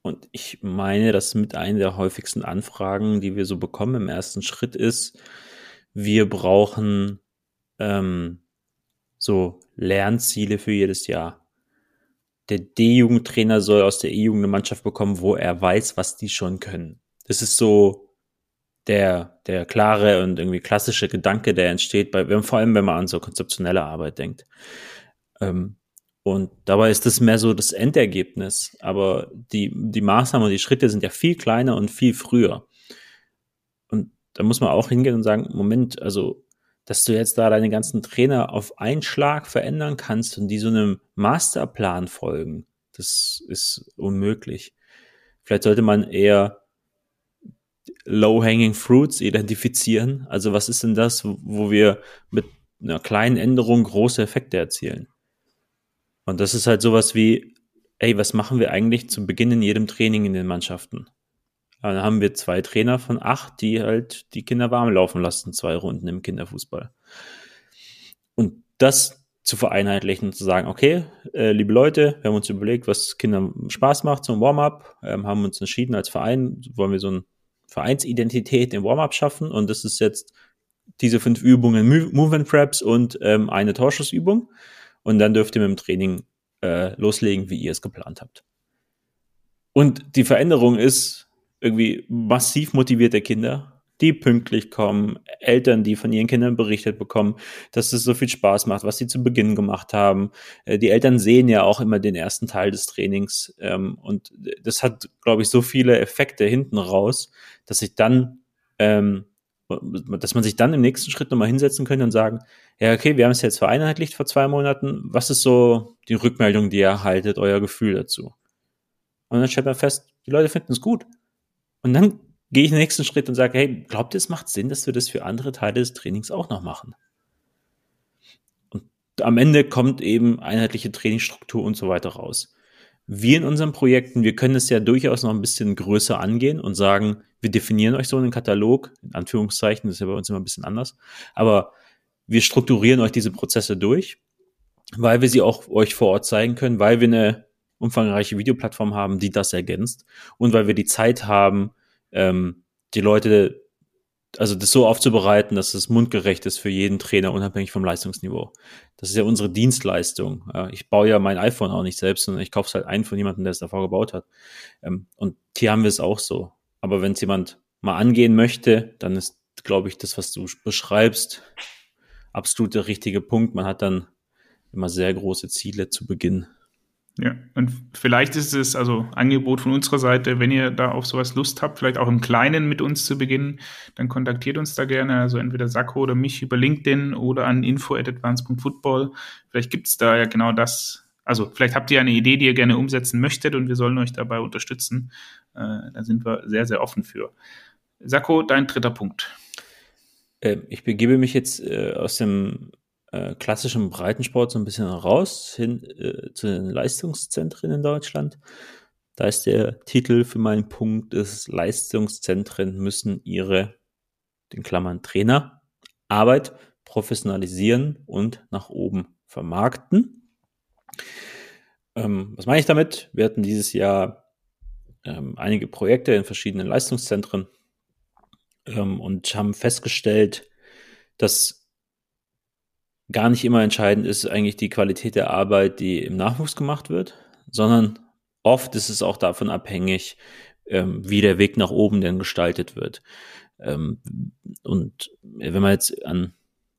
Und ich meine, dass mit einer der häufigsten Anfragen, die wir so bekommen im ersten Schritt ist, wir brauchen ähm, so Lernziele für jedes Jahr. Der D-Jugendtrainer soll aus der E-Jugend eine Mannschaft bekommen, wo er weiß, was die schon können. Das ist so der, der klare und irgendwie klassische Gedanke, der entsteht, bei, vor allem wenn man an so konzeptionelle Arbeit denkt. Ähm, und dabei ist das mehr so das Endergebnis. Aber die, die Maßnahmen und die Schritte sind ja viel kleiner und viel früher. Und da muss man auch hingehen und sagen, Moment, also, dass du jetzt da deine ganzen Trainer auf einen Schlag verändern kannst und die so einem Masterplan folgen, das ist unmöglich. Vielleicht sollte man eher low-hanging fruits identifizieren. Also was ist denn das, wo wir mit einer kleinen Änderung große Effekte erzielen? Und das ist halt sowas wie, ey, was machen wir eigentlich zu Beginn in jedem Training in den Mannschaften? Dann haben wir zwei Trainer von acht, die halt die Kinder warm laufen lassen, zwei Runden im Kinderfußball. Und das zu vereinheitlichen, zu sagen, okay, äh, liebe Leute, wir haben uns überlegt, was Kindern Spaß macht zum Warm-up, ähm, haben uns entschieden als Verein, wollen wir so eine Vereinsidentität im Warm-up schaffen und das ist jetzt diese fünf Übungen Movement Preps und ähm, eine Torschussübung und dann dürft ihr mit dem Training äh, loslegen, wie ihr es geplant habt. Und die Veränderung ist irgendwie massiv motivierte Kinder, die pünktlich kommen, Eltern, die von ihren Kindern berichtet bekommen, dass es so viel Spaß macht, was sie zu Beginn gemacht haben. Äh, die Eltern sehen ja auch immer den ersten Teil des Trainings ähm, und das hat, glaube ich, so viele Effekte hinten raus, dass ich dann ähm, dass man sich dann im nächsten Schritt nochmal hinsetzen könnte und sagen, ja, okay, wir haben es jetzt vereinheitlicht vor zwei Monaten. Was ist so die Rückmeldung, die ihr erhaltet, euer Gefühl dazu? Und dann stellt man fest, die Leute finden es gut. Und dann gehe ich den nächsten Schritt und sage, hey, glaubt ihr, es macht Sinn, dass wir das für andere Teile des Trainings auch noch machen? Und am Ende kommt eben einheitliche Trainingsstruktur und so weiter raus. Wir in unseren Projekten, wir können es ja durchaus noch ein bisschen größer angehen und sagen, wir definieren euch so einen Katalog, in Anführungszeichen, das ist ja bei uns immer ein bisschen anders, aber wir strukturieren euch diese Prozesse durch, weil wir sie auch euch vor Ort zeigen können, weil wir eine umfangreiche Videoplattform haben, die das ergänzt und weil wir die Zeit haben, ähm, die Leute also das so aufzubereiten, dass es mundgerecht ist für jeden Trainer, unabhängig vom Leistungsniveau. Das ist ja unsere Dienstleistung. Ich baue ja mein iPhone auch nicht selbst, sondern ich kaufe es halt ein von jemandem, der es davor gebaut hat. Ähm, und hier haben wir es auch so. Aber wenn es jemand mal angehen möchte, dann ist, glaube ich, das, was du beschreibst, absolut der richtige Punkt. Man hat dann immer sehr große Ziele zu Beginn. Ja, und vielleicht ist es also Angebot von unserer Seite, wenn ihr da auf sowas Lust habt, vielleicht auch im Kleinen mit uns zu beginnen, dann kontaktiert uns da gerne, also entweder Sakko oder mich über LinkedIn oder an info@advance.football. Vielleicht gibt's da ja genau das. Also vielleicht habt ihr eine Idee, die ihr gerne umsetzen möchtet und wir sollen euch dabei unterstützen. Äh, da sind wir sehr, sehr offen für. Sakko, dein dritter Punkt. Äh, ich begebe mich jetzt äh, aus dem äh, klassischen Breitensport so ein bisschen raus hin äh, zu den Leistungszentren in Deutschland. Da ist der Titel für meinen Punkt, ist Leistungszentren müssen ihre, den Klammern Trainer, Arbeit professionalisieren und nach oben vermarkten. Ähm, was meine ich damit? Wir hatten dieses Jahr ähm, einige Projekte in verschiedenen Leistungszentren ähm, und haben festgestellt, dass gar nicht immer entscheidend ist eigentlich die Qualität der Arbeit, die im Nachwuchs gemacht wird, sondern oft ist es auch davon abhängig, ähm, wie der Weg nach oben denn gestaltet wird. Ähm, und wenn man jetzt an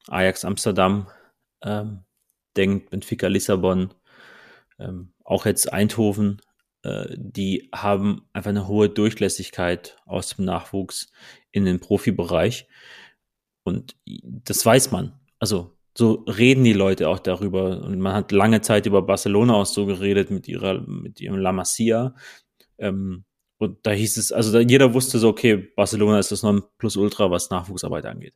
Ajax Amsterdam ähm, denkt, Benfica Lissabon, auch jetzt Eindhoven, äh, die haben einfach eine hohe Durchlässigkeit aus dem Nachwuchs in den Profibereich. Und das weiß man. Also so reden die Leute auch darüber. Und man hat lange Zeit über Barcelona auch so geredet mit ihrer, mit ihrem La Masia. Ähm, und da hieß es, also da, jeder wusste so, okay, Barcelona ist das Nonplusultra, was Nachwuchsarbeit angeht.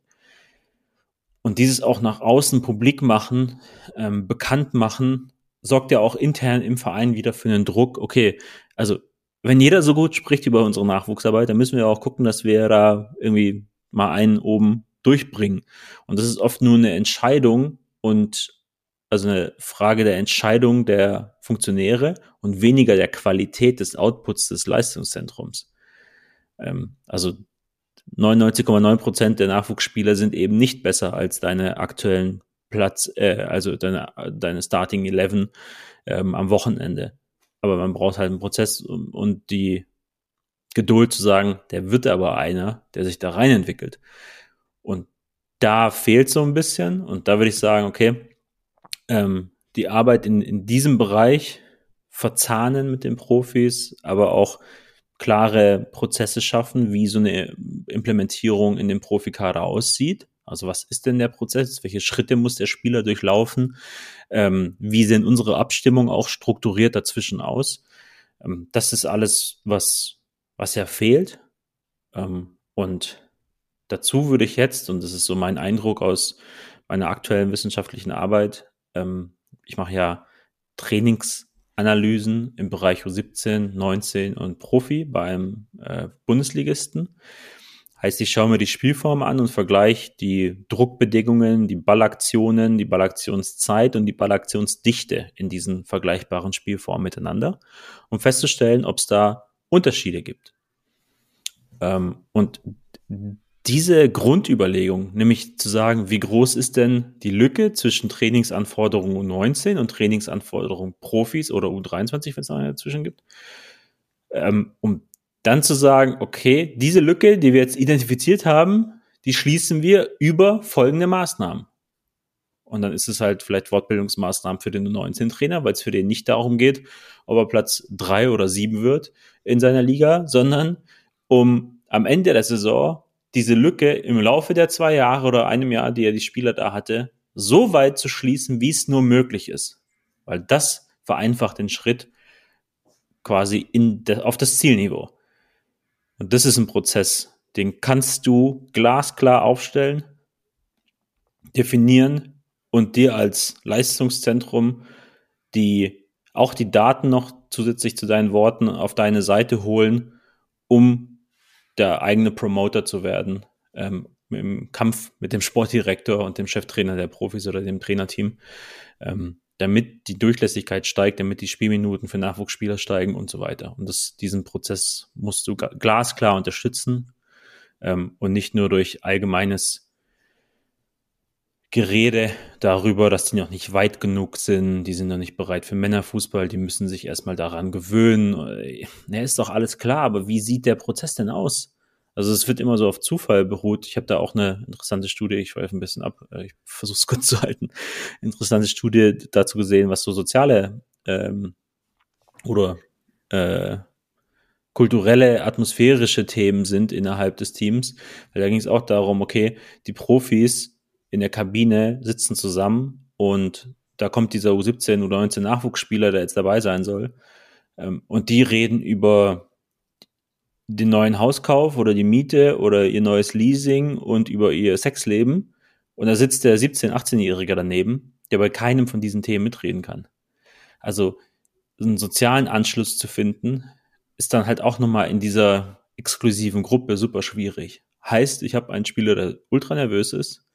Und dieses auch nach außen publik machen, ähm, bekannt machen, sorgt ja auch intern im Verein wieder für einen Druck. Okay, also wenn jeder so gut spricht über unsere Nachwuchsarbeit, dann müssen wir auch gucken, dass wir da irgendwie mal einen oben durchbringen. Und das ist oft nur eine Entscheidung und also eine Frage der Entscheidung der Funktionäre und weniger der Qualität des Outputs des Leistungszentrums. Ähm, also 99,9 Prozent der Nachwuchsspieler sind eben nicht besser als deine aktuellen Platz, äh, also deine, deine Starting 11 ähm, am Wochenende. Aber man braucht halt einen Prozess und die Geduld zu sagen, der wird aber einer, der sich da rein entwickelt. Da fehlt so ein bisschen. Und da würde ich sagen, okay, ähm, die Arbeit in, in diesem Bereich verzahnen mit den Profis, aber auch klare Prozesse schaffen, wie so eine Implementierung in dem Profikader aussieht. Also was ist denn der Prozess? Welche Schritte muss der Spieler durchlaufen? Ähm, wie sehen unsere Abstimmungen auch strukturiert dazwischen aus? Ähm, das ist alles, was, was ja fehlt. Ähm, und dazu würde ich jetzt, und das ist so mein Eindruck aus meiner aktuellen wissenschaftlichen Arbeit, ähm, ich mache ja Trainingsanalysen im Bereich U17, 19 und Profi bei einem äh, Bundesligisten. Heißt, ich schaue mir die Spielform an und vergleiche die Druckbedingungen, die Ballaktionen, die Ballaktionszeit und die Ballaktionsdichte in diesen vergleichbaren Spielformen miteinander, um festzustellen, ob es da Unterschiede gibt. Ähm, und diese Grundüberlegung, nämlich zu sagen, wie groß ist denn die Lücke zwischen Trainingsanforderungen U19 und Trainingsanforderungen Profis oder U23, wenn es eine dazwischen gibt, ähm, um dann zu sagen, okay, diese Lücke, die wir jetzt identifiziert haben, die schließen wir über folgende Maßnahmen. Und dann ist es halt vielleicht Wortbildungsmaßnahmen für den U19-Trainer, weil es für den nicht darum geht, ob er Platz drei oder sieben wird in seiner Liga, sondern um am Ende der Saison diese Lücke im Laufe der zwei Jahre oder einem Jahr, die er die Spieler da hatte, so weit zu schließen, wie es nur möglich ist. Weil das vereinfacht den Schritt quasi in de, auf das Zielniveau. Und das ist ein Prozess, den kannst du glasklar aufstellen, definieren und dir als Leistungszentrum die auch die Daten noch zusätzlich zu deinen Worten auf deine Seite holen, um der eigene Promoter zu werden ähm, im Kampf mit dem Sportdirektor und dem Cheftrainer der Profis oder dem Trainerteam, ähm, damit die Durchlässigkeit steigt, damit die Spielminuten für Nachwuchsspieler steigen und so weiter. Und das, diesen Prozess musst du glasklar unterstützen ähm, und nicht nur durch allgemeines Gerede darüber, dass die noch nicht weit genug sind, die sind noch nicht bereit für Männerfußball, die müssen sich erstmal daran gewöhnen. Ja, ist doch alles klar, aber wie sieht der Prozess denn aus? Also es wird immer so auf Zufall beruht. Ich habe da auch eine interessante Studie, ich schweife ein bisschen ab, äh, ich versuche es kurz zu halten, interessante Studie dazu gesehen, was so soziale ähm, oder äh, kulturelle, atmosphärische Themen sind innerhalb des Teams. Weil da ging es auch darum, okay, die Profis in der Kabine sitzen zusammen und da kommt dieser U17, U19 Nachwuchsspieler, der jetzt dabei sein soll. Ähm, und die reden über den neuen Hauskauf oder die Miete oder ihr neues Leasing und über ihr Sexleben. Und da sitzt der 17-, 18-Jährige daneben, der bei keinem von diesen Themen mitreden kann. Also einen sozialen Anschluss zu finden, ist dann halt auch nochmal in dieser exklusiven Gruppe super schwierig. Heißt, ich habe einen Spieler, der ultra nervös ist,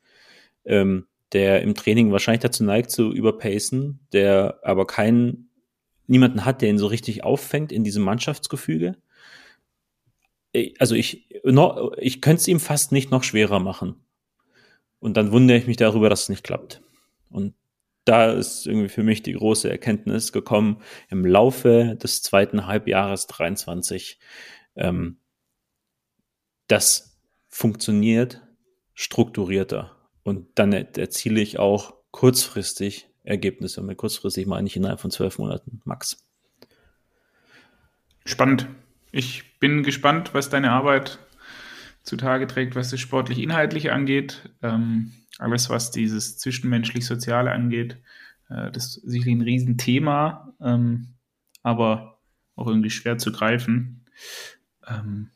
ähm, der im Training wahrscheinlich dazu neigt zu überpacen, der aber keinen, niemanden hat, der ihn so richtig auffängt in diesem Mannschaftsgefüge. Also ich, noch, ich könnte es ihm fast nicht noch schwerer machen. Und dann wundere ich mich darüber, dass es nicht klappt. Und da ist irgendwie für mich die große Erkenntnis gekommen im Laufe des zweiten Halbjahres 23. Ähm, das funktioniert strukturierter. Und dann erziele ich auch kurzfristig Ergebnisse. Und mit kurzfristig meine ich innerhalb von zwölf Monaten max. Spannend. Ich bin gespannt, was deine Arbeit zutage trägt, was das sportlich-inhaltliche angeht. Ähm, alles, was dieses zwischenmenschlich-soziale angeht, äh, das ist sicherlich ein Riesenthema, ähm, aber auch irgendwie schwer zu greifen. Ähm,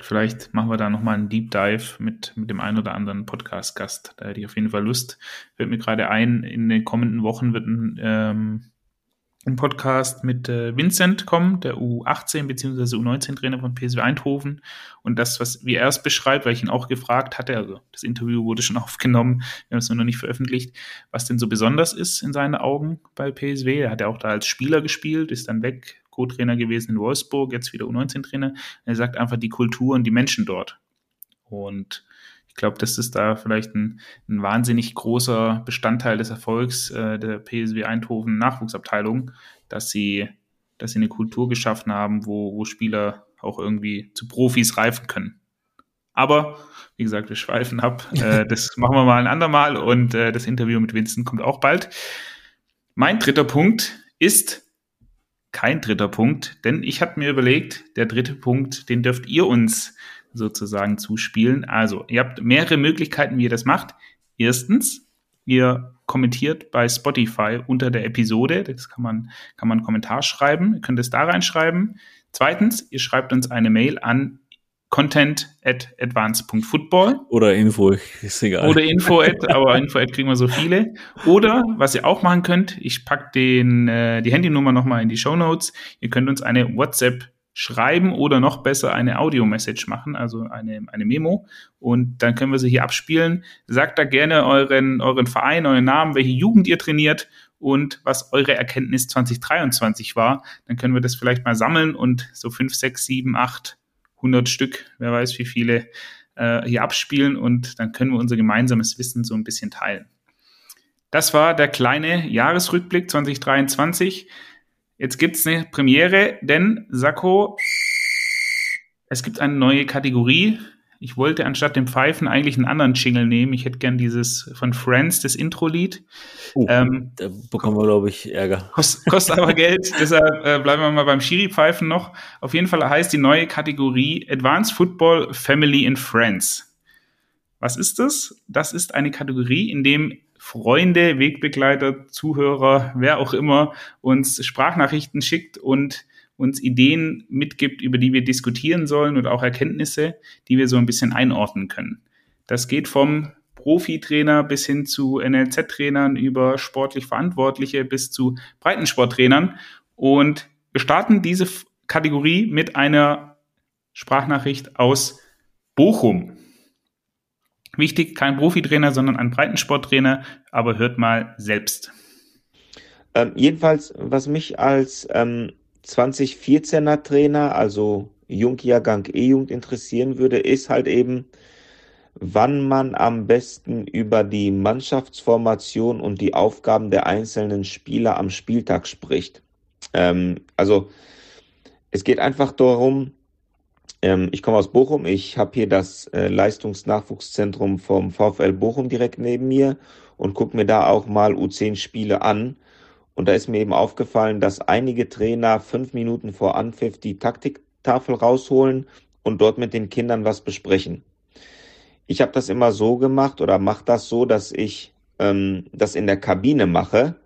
vielleicht machen wir da nochmal einen Deep Dive mit, mit dem einen oder anderen Podcast-Gast. Da hätte ich auf jeden Fall Lust. Fällt mir gerade ein, in den kommenden Wochen wird ein ähm, ein Podcast mit äh, Vincent kommen, der U18 bzw. U19-Trainer von PSW Eindhoven. Und das, was wie er es beschreibt, weil ich ihn auch gefragt hatte, also das Interview wurde schon aufgenommen, wir haben es nur noch nicht veröffentlicht, was denn so besonders ist in seinen Augen bei PSW. Er hat ja auch da als Spieler gespielt, ist dann weg, Co-Trainer gewesen in Wolfsburg, jetzt wieder U19-Trainer. Er sagt einfach die Kultur und die Menschen dort. Und glaube, das ist da vielleicht ein, ein, wahnsinnig großer Bestandteil des Erfolgs äh, der PSW Eindhoven Nachwuchsabteilung, dass sie, dass sie eine Kultur geschaffen haben, wo, wo Spieler auch irgendwie zu Profis reifen können. Aber wie gesagt, wir schweifen ab. Äh, das machen wir mal ein andermal und äh, das Interview mit Vincent kommt auch bald. Mein dritter Punkt ist kein dritter Punkt, denn ich habe mir überlegt, der dritte Punkt, den dürft ihr uns sozusagen zuspielen. Also, ihr habt mehrere Möglichkeiten, wie ihr das macht. Erstens, ihr kommentiert bei Spotify unter der Episode. Das kann man, kann man einen Kommentar schreiben. Ihr könnt es da reinschreiben. Zweitens, ihr schreibt uns eine Mail an content at advance.football. Oder info, ist egal. Oder info at, aber info at kriegen wir so viele. Oder, was ihr auch machen könnt, ich packe den, äh, die Handynummer nochmal in die Show Notes. Ihr könnt uns eine WhatsApp schreiben oder noch besser eine Audio-Message machen, also eine, eine Memo. Und dann können wir sie hier abspielen. Sagt da gerne euren, euren Verein, euren Namen, welche Jugend ihr trainiert und was eure Erkenntnis 2023 war. Dann können wir das vielleicht mal sammeln und so fünf, sechs, sieben, acht, hundert Stück, wer weiß wie viele, äh, hier abspielen und dann können wir unser gemeinsames Wissen so ein bisschen teilen. Das war der kleine Jahresrückblick 2023. Jetzt gibt's eine Premiere, denn Sakko, es gibt eine neue Kategorie. Ich wollte anstatt dem Pfeifen eigentlich einen anderen Jingle nehmen. Ich hätte gern dieses von Friends, das Intro-Lied. Oh, ähm, da bekommen wir, glaube ich, Ärger. Kost, kostet aber Geld, deshalb äh, bleiben wir mal beim Schiri-Pfeifen noch. Auf jeden Fall heißt die neue Kategorie Advanced Football Family and Friends. Was ist das? Das ist eine Kategorie, in dem Freunde, Wegbegleiter, Zuhörer, wer auch immer uns Sprachnachrichten schickt und uns Ideen mitgibt, über die wir diskutieren sollen oder auch Erkenntnisse, die wir so ein bisschen einordnen können. Das geht vom Profitrainer bis hin zu NLZ-Trainern über sportlich Verantwortliche bis zu Breitensporttrainern. Und wir starten diese Kategorie mit einer Sprachnachricht aus Bochum. Wichtig, kein Profitrainer, sondern ein Breitensporttrainer, aber hört mal selbst. Ähm, jedenfalls, was mich als ähm, 2014er Trainer, also Jungjahrgang E-Jugend interessieren würde, ist halt eben, wann man am besten über die Mannschaftsformation und die Aufgaben der einzelnen Spieler am Spieltag spricht. Ähm, also es geht einfach darum, ähm, ich komme aus Bochum. Ich habe hier das äh, Leistungsnachwuchszentrum vom VfL Bochum direkt neben mir und gucke mir da auch mal U10-Spiele an. Und da ist mir eben aufgefallen, dass einige Trainer fünf Minuten vor Anpfiff die Taktiktafel rausholen und dort mit den Kindern was besprechen. Ich habe das immer so gemacht oder mache das so, dass ich ähm, das in der Kabine mache.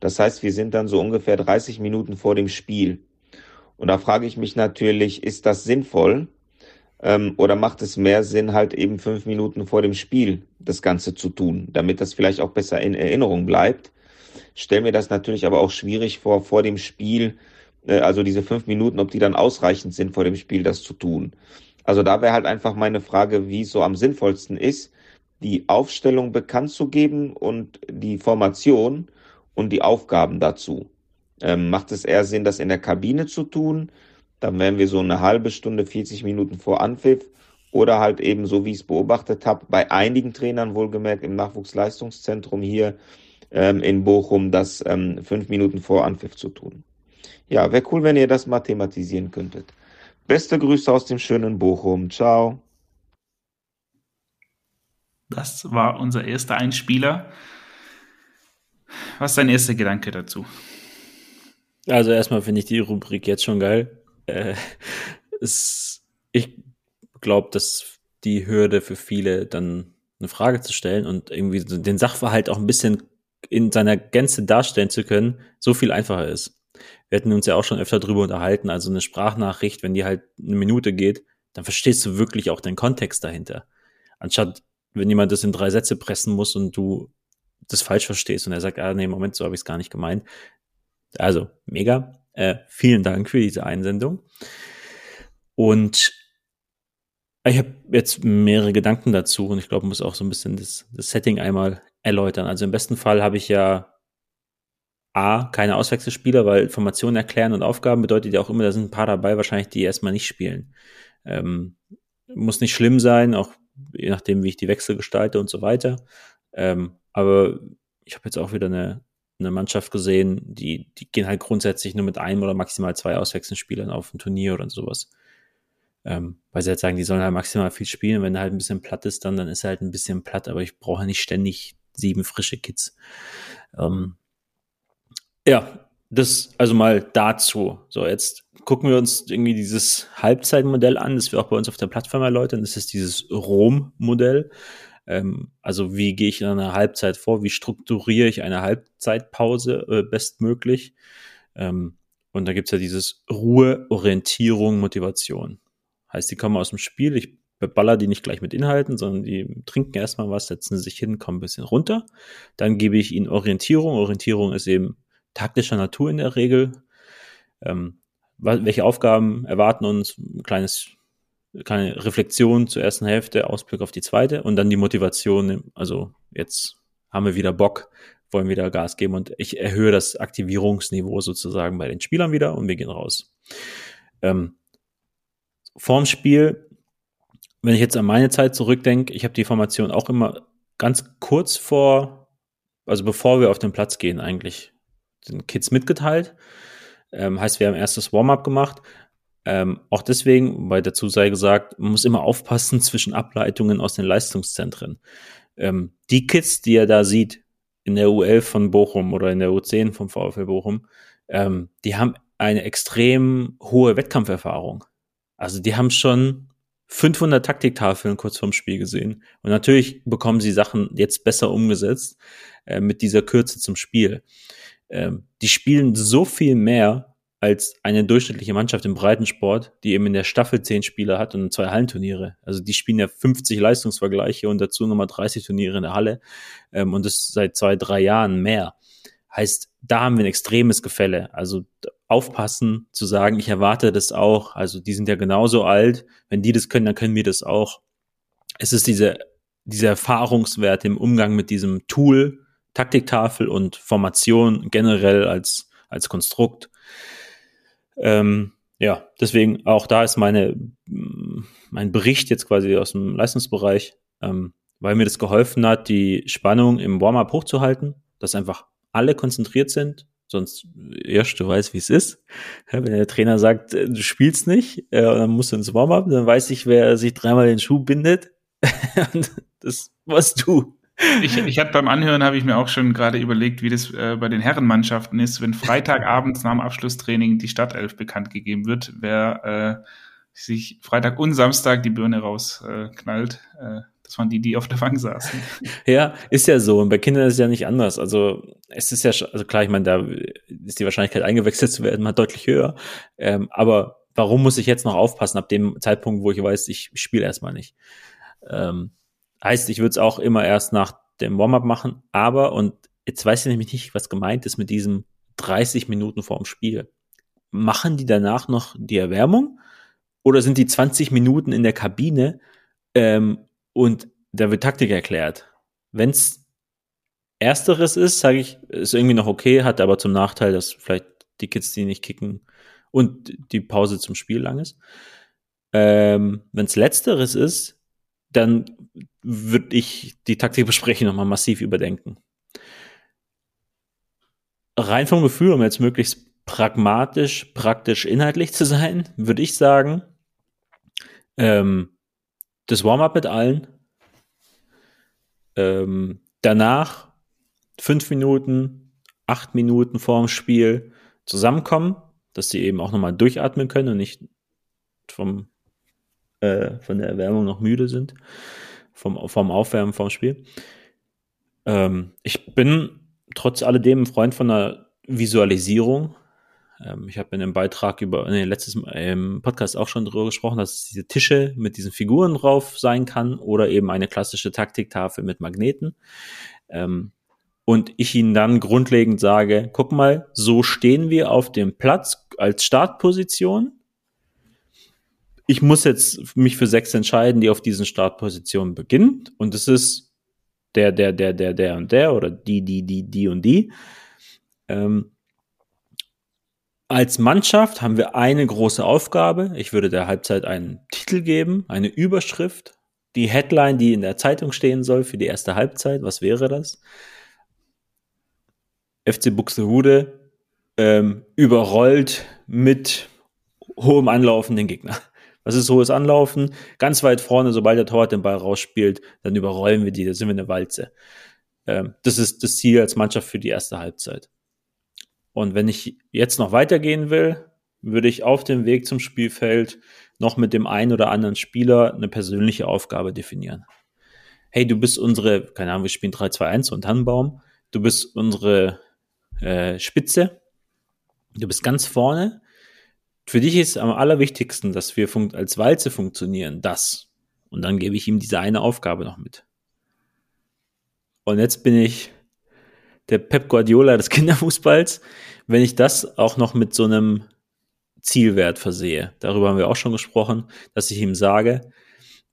Das heißt, wir sind dann so ungefähr 30 Minuten vor dem Spiel. Und da frage ich mich natürlich, ist das sinnvoll? Ähm, oder macht es mehr Sinn, halt eben fünf Minuten vor dem Spiel das Ganze zu tun, damit das vielleicht auch besser in Erinnerung bleibt? Stell mir das natürlich aber auch schwierig vor, vor dem Spiel, äh, also diese fünf Minuten, ob die dann ausreichend sind vor dem Spiel, das zu tun. Also da wäre halt einfach meine Frage, wie es so am sinnvollsten ist, die Aufstellung bekannt zu geben und die Formation und die Aufgaben dazu. Ähm, macht es eher Sinn, das in der Kabine zu tun? Dann wären wir so eine halbe Stunde, 40 Minuten vor Anpfiff. Oder halt eben, so wie ich es beobachtet habe, bei einigen Trainern wohlgemerkt im Nachwuchsleistungszentrum hier ähm, in Bochum, das ähm, fünf Minuten vor Anpfiff zu tun. Ja, wäre cool, wenn ihr das mal thematisieren könntet. Beste Grüße aus dem schönen Bochum. Ciao. Das war unser erster Einspieler. Was ist dein erster Gedanke dazu? Also erstmal finde ich die Rubrik jetzt schon geil. Äh, es, ich glaube, dass die Hürde für viele dann eine Frage zu stellen und irgendwie den Sachverhalt auch ein bisschen in seiner Gänze darstellen zu können, so viel einfacher ist. Wir hatten uns ja auch schon öfter drüber unterhalten, also eine Sprachnachricht, wenn die halt eine Minute geht, dann verstehst du wirklich auch den Kontext dahinter. Anstatt, wenn jemand das in drei Sätze pressen muss und du das falsch verstehst und er sagt, ah nee, Moment, so habe ich es gar nicht gemeint. Also, mega. Äh, vielen Dank für diese Einsendung. Und ich habe jetzt mehrere Gedanken dazu und ich glaube, muss auch so ein bisschen das, das Setting einmal erläutern. Also im besten Fall habe ich ja A, keine Auswechselspieler, weil Formationen erklären und Aufgaben bedeutet ja auch immer, da sind ein paar dabei, wahrscheinlich, die erstmal nicht spielen. Ähm, muss nicht schlimm sein, auch je nachdem, wie ich die Wechsel gestalte und so weiter. Ähm, aber ich habe jetzt auch wieder eine, eine Mannschaft gesehen, die, die gehen halt grundsätzlich nur mit einem oder maximal zwei Auswechselspielern auf ein Turnier oder sowas. Ähm, weil sie halt sagen, die sollen halt maximal viel spielen. Wenn er halt ein bisschen platt ist, dann, dann ist er halt ein bisschen platt, aber ich brauche nicht ständig sieben frische Kids. Ähm, ja, das also mal dazu. So, jetzt gucken wir uns irgendwie dieses Halbzeitmodell an, das wir auch bei uns auf der Plattform erläutern. Das ist dieses Rom-Modell. Ähm, also wie gehe ich in einer Halbzeit vor? Wie strukturiere ich eine Halbzeitpause äh, bestmöglich? Ähm, und da gibt's ja dieses Ruhe, Orientierung, Motivation. Heißt, die kommen aus dem Spiel. Ich beballer die nicht gleich mit Inhalten, sondern die trinken erstmal was, setzen sich hin, kommen ein bisschen runter. Dann gebe ich ihnen Orientierung. Orientierung ist eben taktischer Natur in der Regel. Ähm, welche Aufgaben erwarten uns? Ein kleines keine Reflexion zur ersten Hälfte, Ausblick auf die zweite und dann die Motivation, also jetzt haben wir wieder Bock, wollen wieder Gas geben und ich erhöhe das Aktivierungsniveau sozusagen bei den Spielern wieder und wir gehen raus. Ähm, vorm Spiel, wenn ich jetzt an meine Zeit zurückdenke, ich habe die Formation auch immer ganz kurz vor, also bevor wir auf den Platz gehen eigentlich, den Kids mitgeteilt. Ähm, heißt, wir haben erstes Warm-up gemacht ähm, auch deswegen, weil dazu sei gesagt, man muss immer aufpassen zwischen Ableitungen aus den Leistungszentren. Ähm, die Kids, die er da sieht, in der U11 von Bochum oder in der U10 vom VfL Bochum, ähm, die haben eine extrem hohe Wettkampferfahrung. Also die haben schon 500 Taktiktafeln kurz vorm Spiel gesehen. Und natürlich bekommen sie Sachen jetzt besser umgesetzt äh, mit dieser Kürze zum Spiel. Ähm, die spielen so viel mehr als eine durchschnittliche Mannschaft im Breitensport, die eben in der Staffel zehn Spieler hat und zwei Hallenturniere. Also die spielen ja 50 Leistungsvergleiche und dazu nochmal 30 Turniere in der Halle ähm, und das seit zwei, drei Jahren mehr. Heißt, da haben wir ein extremes Gefälle. Also aufpassen zu sagen, ich erwarte das auch. Also die sind ja genauso alt. Wenn die das können, dann können wir das auch. Es ist diese, diese Erfahrungswerte im Umgang mit diesem Tool, Taktiktafel und Formation generell als, als Konstrukt, ähm, ja, deswegen auch da ist meine, mein Bericht jetzt quasi aus dem Leistungsbereich, ähm, weil mir das geholfen hat, die Spannung im Warm-up hochzuhalten, dass einfach alle konzentriert sind. Sonst, ja, du weißt, wie es ist. Wenn der Trainer sagt, äh, du spielst nicht, äh, dann musst du ins Warm-up, dann weiß ich, wer sich dreimal den Schuh bindet. das was du. Ich, ich hatte beim Anhören habe ich mir auch schon gerade überlegt, wie das äh, bei den Herrenmannschaften ist, wenn Freitagabends nach dem Abschlusstraining die Stadtelf bekannt gegeben wird, wer äh, sich Freitag und Samstag die Birne rausknallt. Äh, das waren die, die auf der Bank saßen. Ja, ist ja so. Und bei Kindern ist es ja nicht anders. Also es ist ja, also klar, ich meine, da ist die Wahrscheinlichkeit eingewechselt zu werden mal deutlich höher. Ähm, aber warum muss ich jetzt noch aufpassen ab dem Zeitpunkt, wo ich weiß, ich spiele erstmal nicht. Ähm, heißt, ich würde es auch immer erst nach dem Warm-up machen, aber, und jetzt weiß ich nämlich nicht, was gemeint ist mit diesem 30 Minuten vorm Spiel. Machen die danach noch die Erwärmung? Oder sind die 20 Minuten in der Kabine ähm, und da wird Taktik erklärt? Wenn es Ersteres ist, sage ich, ist irgendwie noch okay, hat aber zum Nachteil, dass vielleicht die Kids die nicht kicken und die Pause zum Spiel lang ist. Ähm, Wenn es Letzteres ist, dann würde ich die Taktikbesprechung nochmal massiv überdenken. Rein vom Gefühl, um jetzt möglichst pragmatisch, praktisch, inhaltlich zu sein, würde ich sagen, ähm, das Warm-up mit allen, ähm, danach fünf Minuten, acht Minuten vorm Spiel zusammenkommen, dass sie eben auch nochmal durchatmen können und nicht vom, äh, von der Erwärmung noch müde sind, vom, vom Aufwärmen vom Spiel. Ähm, ich bin trotz alledem ein Freund von einer Visualisierung. Ähm, ich habe in einem Beitrag über, nee, letztes im Podcast auch schon darüber gesprochen, dass es diese Tische mit diesen Figuren drauf sein kann oder eben eine klassische Taktiktafel mit Magneten. Ähm, und ich ihnen dann grundlegend sage, guck mal, so stehen wir auf dem Platz als Startposition. Ich muss jetzt mich für sechs entscheiden, die auf diesen Startpositionen beginnen. Und es ist der, der, der, der, der und der oder die, die, die, die und die. Ähm, als Mannschaft haben wir eine große Aufgabe. Ich würde der Halbzeit einen Titel geben, eine Überschrift, die Headline, die in der Zeitung stehen soll für die erste Halbzeit. Was wäre das? FC Buxtehude ähm, überrollt mit hohem Anlaufen den Gegner. Was ist hohes Anlaufen? Ganz weit vorne, sobald der Torwart den Ball rausspielt, dann überrollen wir die, da sind wir eine Walze. Ähm, das ist das Ziel als Mannschaft für die erste Halbzeit. Und wenn ich jetzt noch weitergehen will, würde ich auf dem Weg zum Spielfeld noch mit dem einen oder anderen Spieler eine persönliche Aufgabe definieren. Hey, du bist unsere, keine Ahnung, wir spielen 3-2-1 und Tannenbaum. Du bist unsere äh, Spitze. Du bist ganz vorne. Für dich ist am allerwichtigsten, dass wir als Walze funktionieren. Das. Und dann gebe ich ihm diese eine Aufgabe noch mit. Und jetzt bin ich der Pep Guardiola des Kinderfußballs, wenn ich das auch noch mit so einem Zielwert versehe. Darüber haben wir auch schon gesprochen, dass ich ihm sage,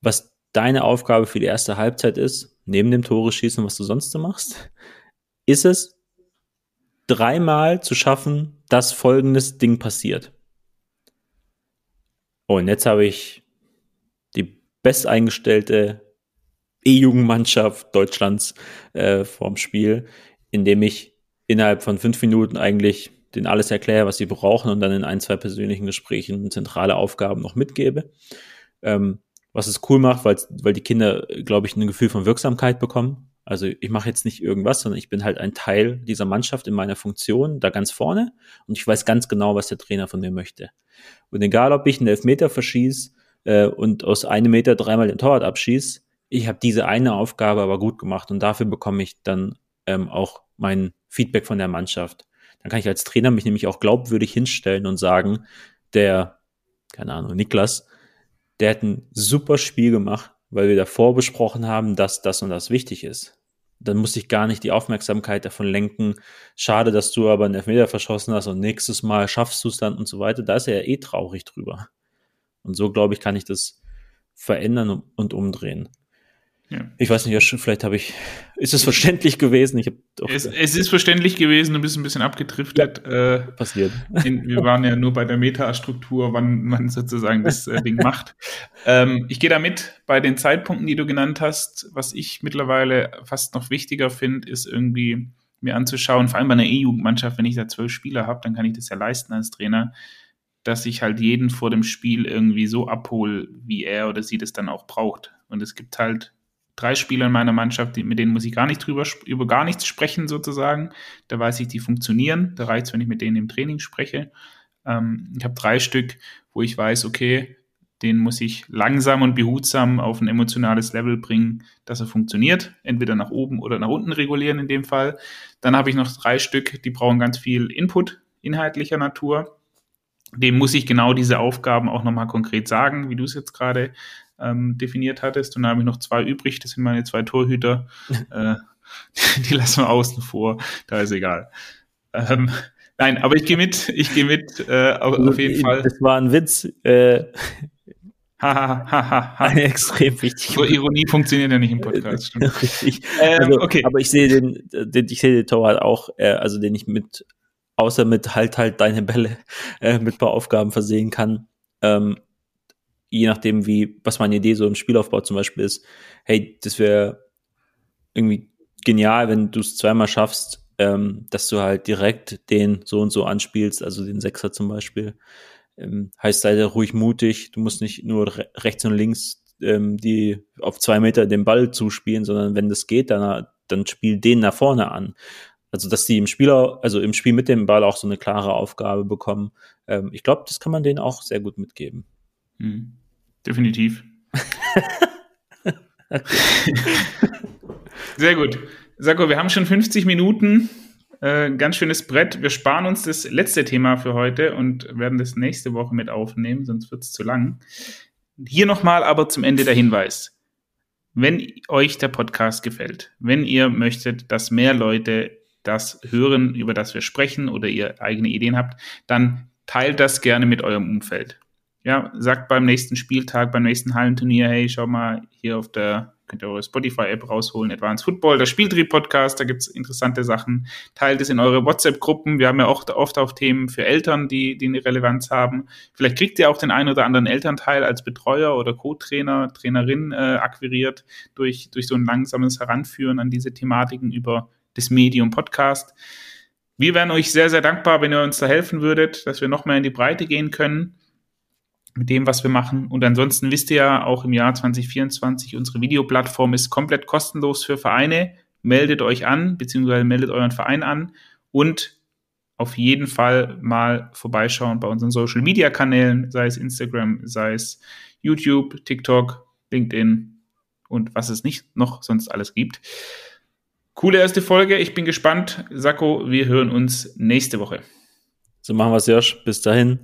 was deine Aufgabe für die erste Halbzeit ist, neben dem Tore schießen, was du sonst machst, ist es, dreimal zu schaffen, dass folgendes Ding passiert. Und jetzt habe ich die besteingestellte E-Jugendmannschaft Deutschlands äh, vorm Spiel, indem ich innerhalb von fünf Minuten eigentlich den alles erkläre, was sie brauchen und dann in ein, zwei persönlichen Gesprächen zentrale Aufgaben noch mitgebe. Ähm, was es cool macht, weil, weil die Kinder, glaube ich, ein Gefühl von Wirksamkeit bekommen. Also ich mache jetzt nicht irgendwas, sondern ich bin halt ein Teil dieser Mannschaft in meiner Funktion, da ganz vorne und ich weiß ganz genau, was der Trainer von mir möchte. Und egal, ob ich einen Elfmeter verschieße äh, und aus einem Meter dreimal den Torwart abschieße, ich habe diese eine Aufgabe aber gut gemacht und dafür bekomme ich dann ähm, auch mein Feedback von der Mannschaft. Dann kann ich als Trainer mich nämlich auch glaubwürdig hinstellen und sagen, der, keine Ahnung, Niklas, der hat ein super Spiel gemacht, weil wir davor besprochen haben, dass das und das wichtig ist. Dann muss ich gar nicht die Aufmerksamkeit davon lenken. Schade, dass du aber einen Elfmeter verschossen hast und nächstes Mal schaffst du es dann und so weiter. Da ist er ja eh traurig drüber. Und so, glaube ich, kann ich das verändern und umdrehen. Ja. Ich weiß nicht, vielleicht habe ich, ist es verständlich gewesen? Ich es, es, ist verständlich gewesen, du bist ein bisschen abgedriftet. Ja, äh, passiert. In, wir waren ja nur bei der Metastruktur, wann man sozusagen das äh, Ding macht. Ähm, ich gehe da mit bei den Zeitpunkten, die du genannt hast. Was ich mittlerweile fast noch wichtiger finde, ist irgendwie mir anzuschauen, vor allem bei einer E-Jugendmannschaft, wenn ich da zwölf Spieler habe, dann kann ich das ja leisten als Trainer, dass ich halt jeden vor dem Spiel irgendwie so abhole, wie er oder sie das dann auch braucht. Und es gibt halt drei Spieler in meiner Mannschaft, mit denen muss ich gar nicht drüber, über gar nichts sprechen sozusagen. Da weiß ich, die funktionieren. Da reicht es, wenn ich mit denen im Training spreche. Ähm, ich habe drei Stück, wo ich weiß, okay, den muss ich langsam und behutsam auf ein emotionales Level bringen, dass er funktioniert. Entweder nach oben oder nach unten regulieren in dem Fall. Dann habe ich noch drei Stück, die brauchen ganz viel Input inhaltlicher Natur. dem muss ich genau diese Aufgaben auch nochmal konkret sagen, wie du es jetzt gerade ähm, definiert hattest. Und da habe ich noch zwei übrig, das sind meine zwei Torhüter. äh, die lassen wir außen vor, da ist egal. Ähm, nein, aber ich gehe mit, ich gehe mit, äh, auf, auf, jeden Fall. Das war ein Witz. Äh, ha, ha, ha, ha. extrem wichtig. So Ironie funktioniert ja nicht im Podcast. Richtig. Ähm, also, okay. Aber ich sehe den, den ich sehe den Torwart auch, äh, also den ich mit, außer mit halt halt deine Bälle, äh, mit paar Aufgaben versehen kann. Ähm, je nachdem, wie, was meine Idee so im Spielaufbau zum Beispiel ist, hey, das wäre irgendwie genial, wenn du es zweimal schaffst, ähm, dass du halt direkt den so und so anspielst, also den Sechser zum Beispiel. Ähm, heißt sei da ruhig mutig, du musst nicht nur re rechts und links ähm, die auf zwei Meter den Ball zuspielen, sondern wenn das geht, dann, dann spiel den nach vorne an. Also, dass die im Spieler, also im Spiel mit dem Ball auch so eine klare Aufgabe bekommen. Ähm, ich glaube, das kann man denen auch sehr gut mitgeben. Hm. Definitiv. Sehr gut. Sako, wir haben schon 50 Minuten. Äh, ganz schönes Brett. Wir sparen uns das letzte Thema für heute und werden das nächste Woche mit aufnehmen, sonst wird es zu lang. Hier nochmal aber zum Ende der Hinweis. Wenn euch der Podcast gefällt, wenn ihr möchtet, dass mehr Leute das hören, über das wir sprechen oder ihr eigene Ideen habt, dann teilt das gerne mit eurem Umfeld ja, sagt beim nächsten Spieltag, beim nächsten Hallenturnier, hey, schau mal hier auf der, könnt ihr eure Spotify-App rausholen, Advanced Football, der Spieltrieb-Podcast, da gibt's interessante Sachen. Teilt es in eure WhatsApp-Gruppen. Wir haben ja auch oft auch Themen für Eltern, die, die eine Relevanz haben. Vielleicht kriegt ihr auch den einen oder anderen Elternteil als Betreuer oder Co-Trainer, Trainerin äh, akquiriert durch, durch so ein langsames Heranführen an diese Thematiken über das Medium Podcast. Wir wären euch sehr, sehr dankbar, wenn ihr uns da helfen würdet, dass wir noch mehr in die Breite gehen können mit dem, was wir machen. Und ansonsten wisst ihr ja, auch im Jahr 2024, unsere Videoplattform ist komplett kostenlos für Vereine. Meldet euch an, beziehungsweise meldet euren Verein an und auf jeden Fall mal vorbeischauen bei unseren Social Media Kanälen, sei es Instagram, sei es YouTube, TikTok, LinkedIn und was es nicht noch sonst alles gibt. Coole erste Folge. Ich bin gespannt. Sakko, wir hören uns nächste Woche. So machen wir es, Josh. Bis dahin.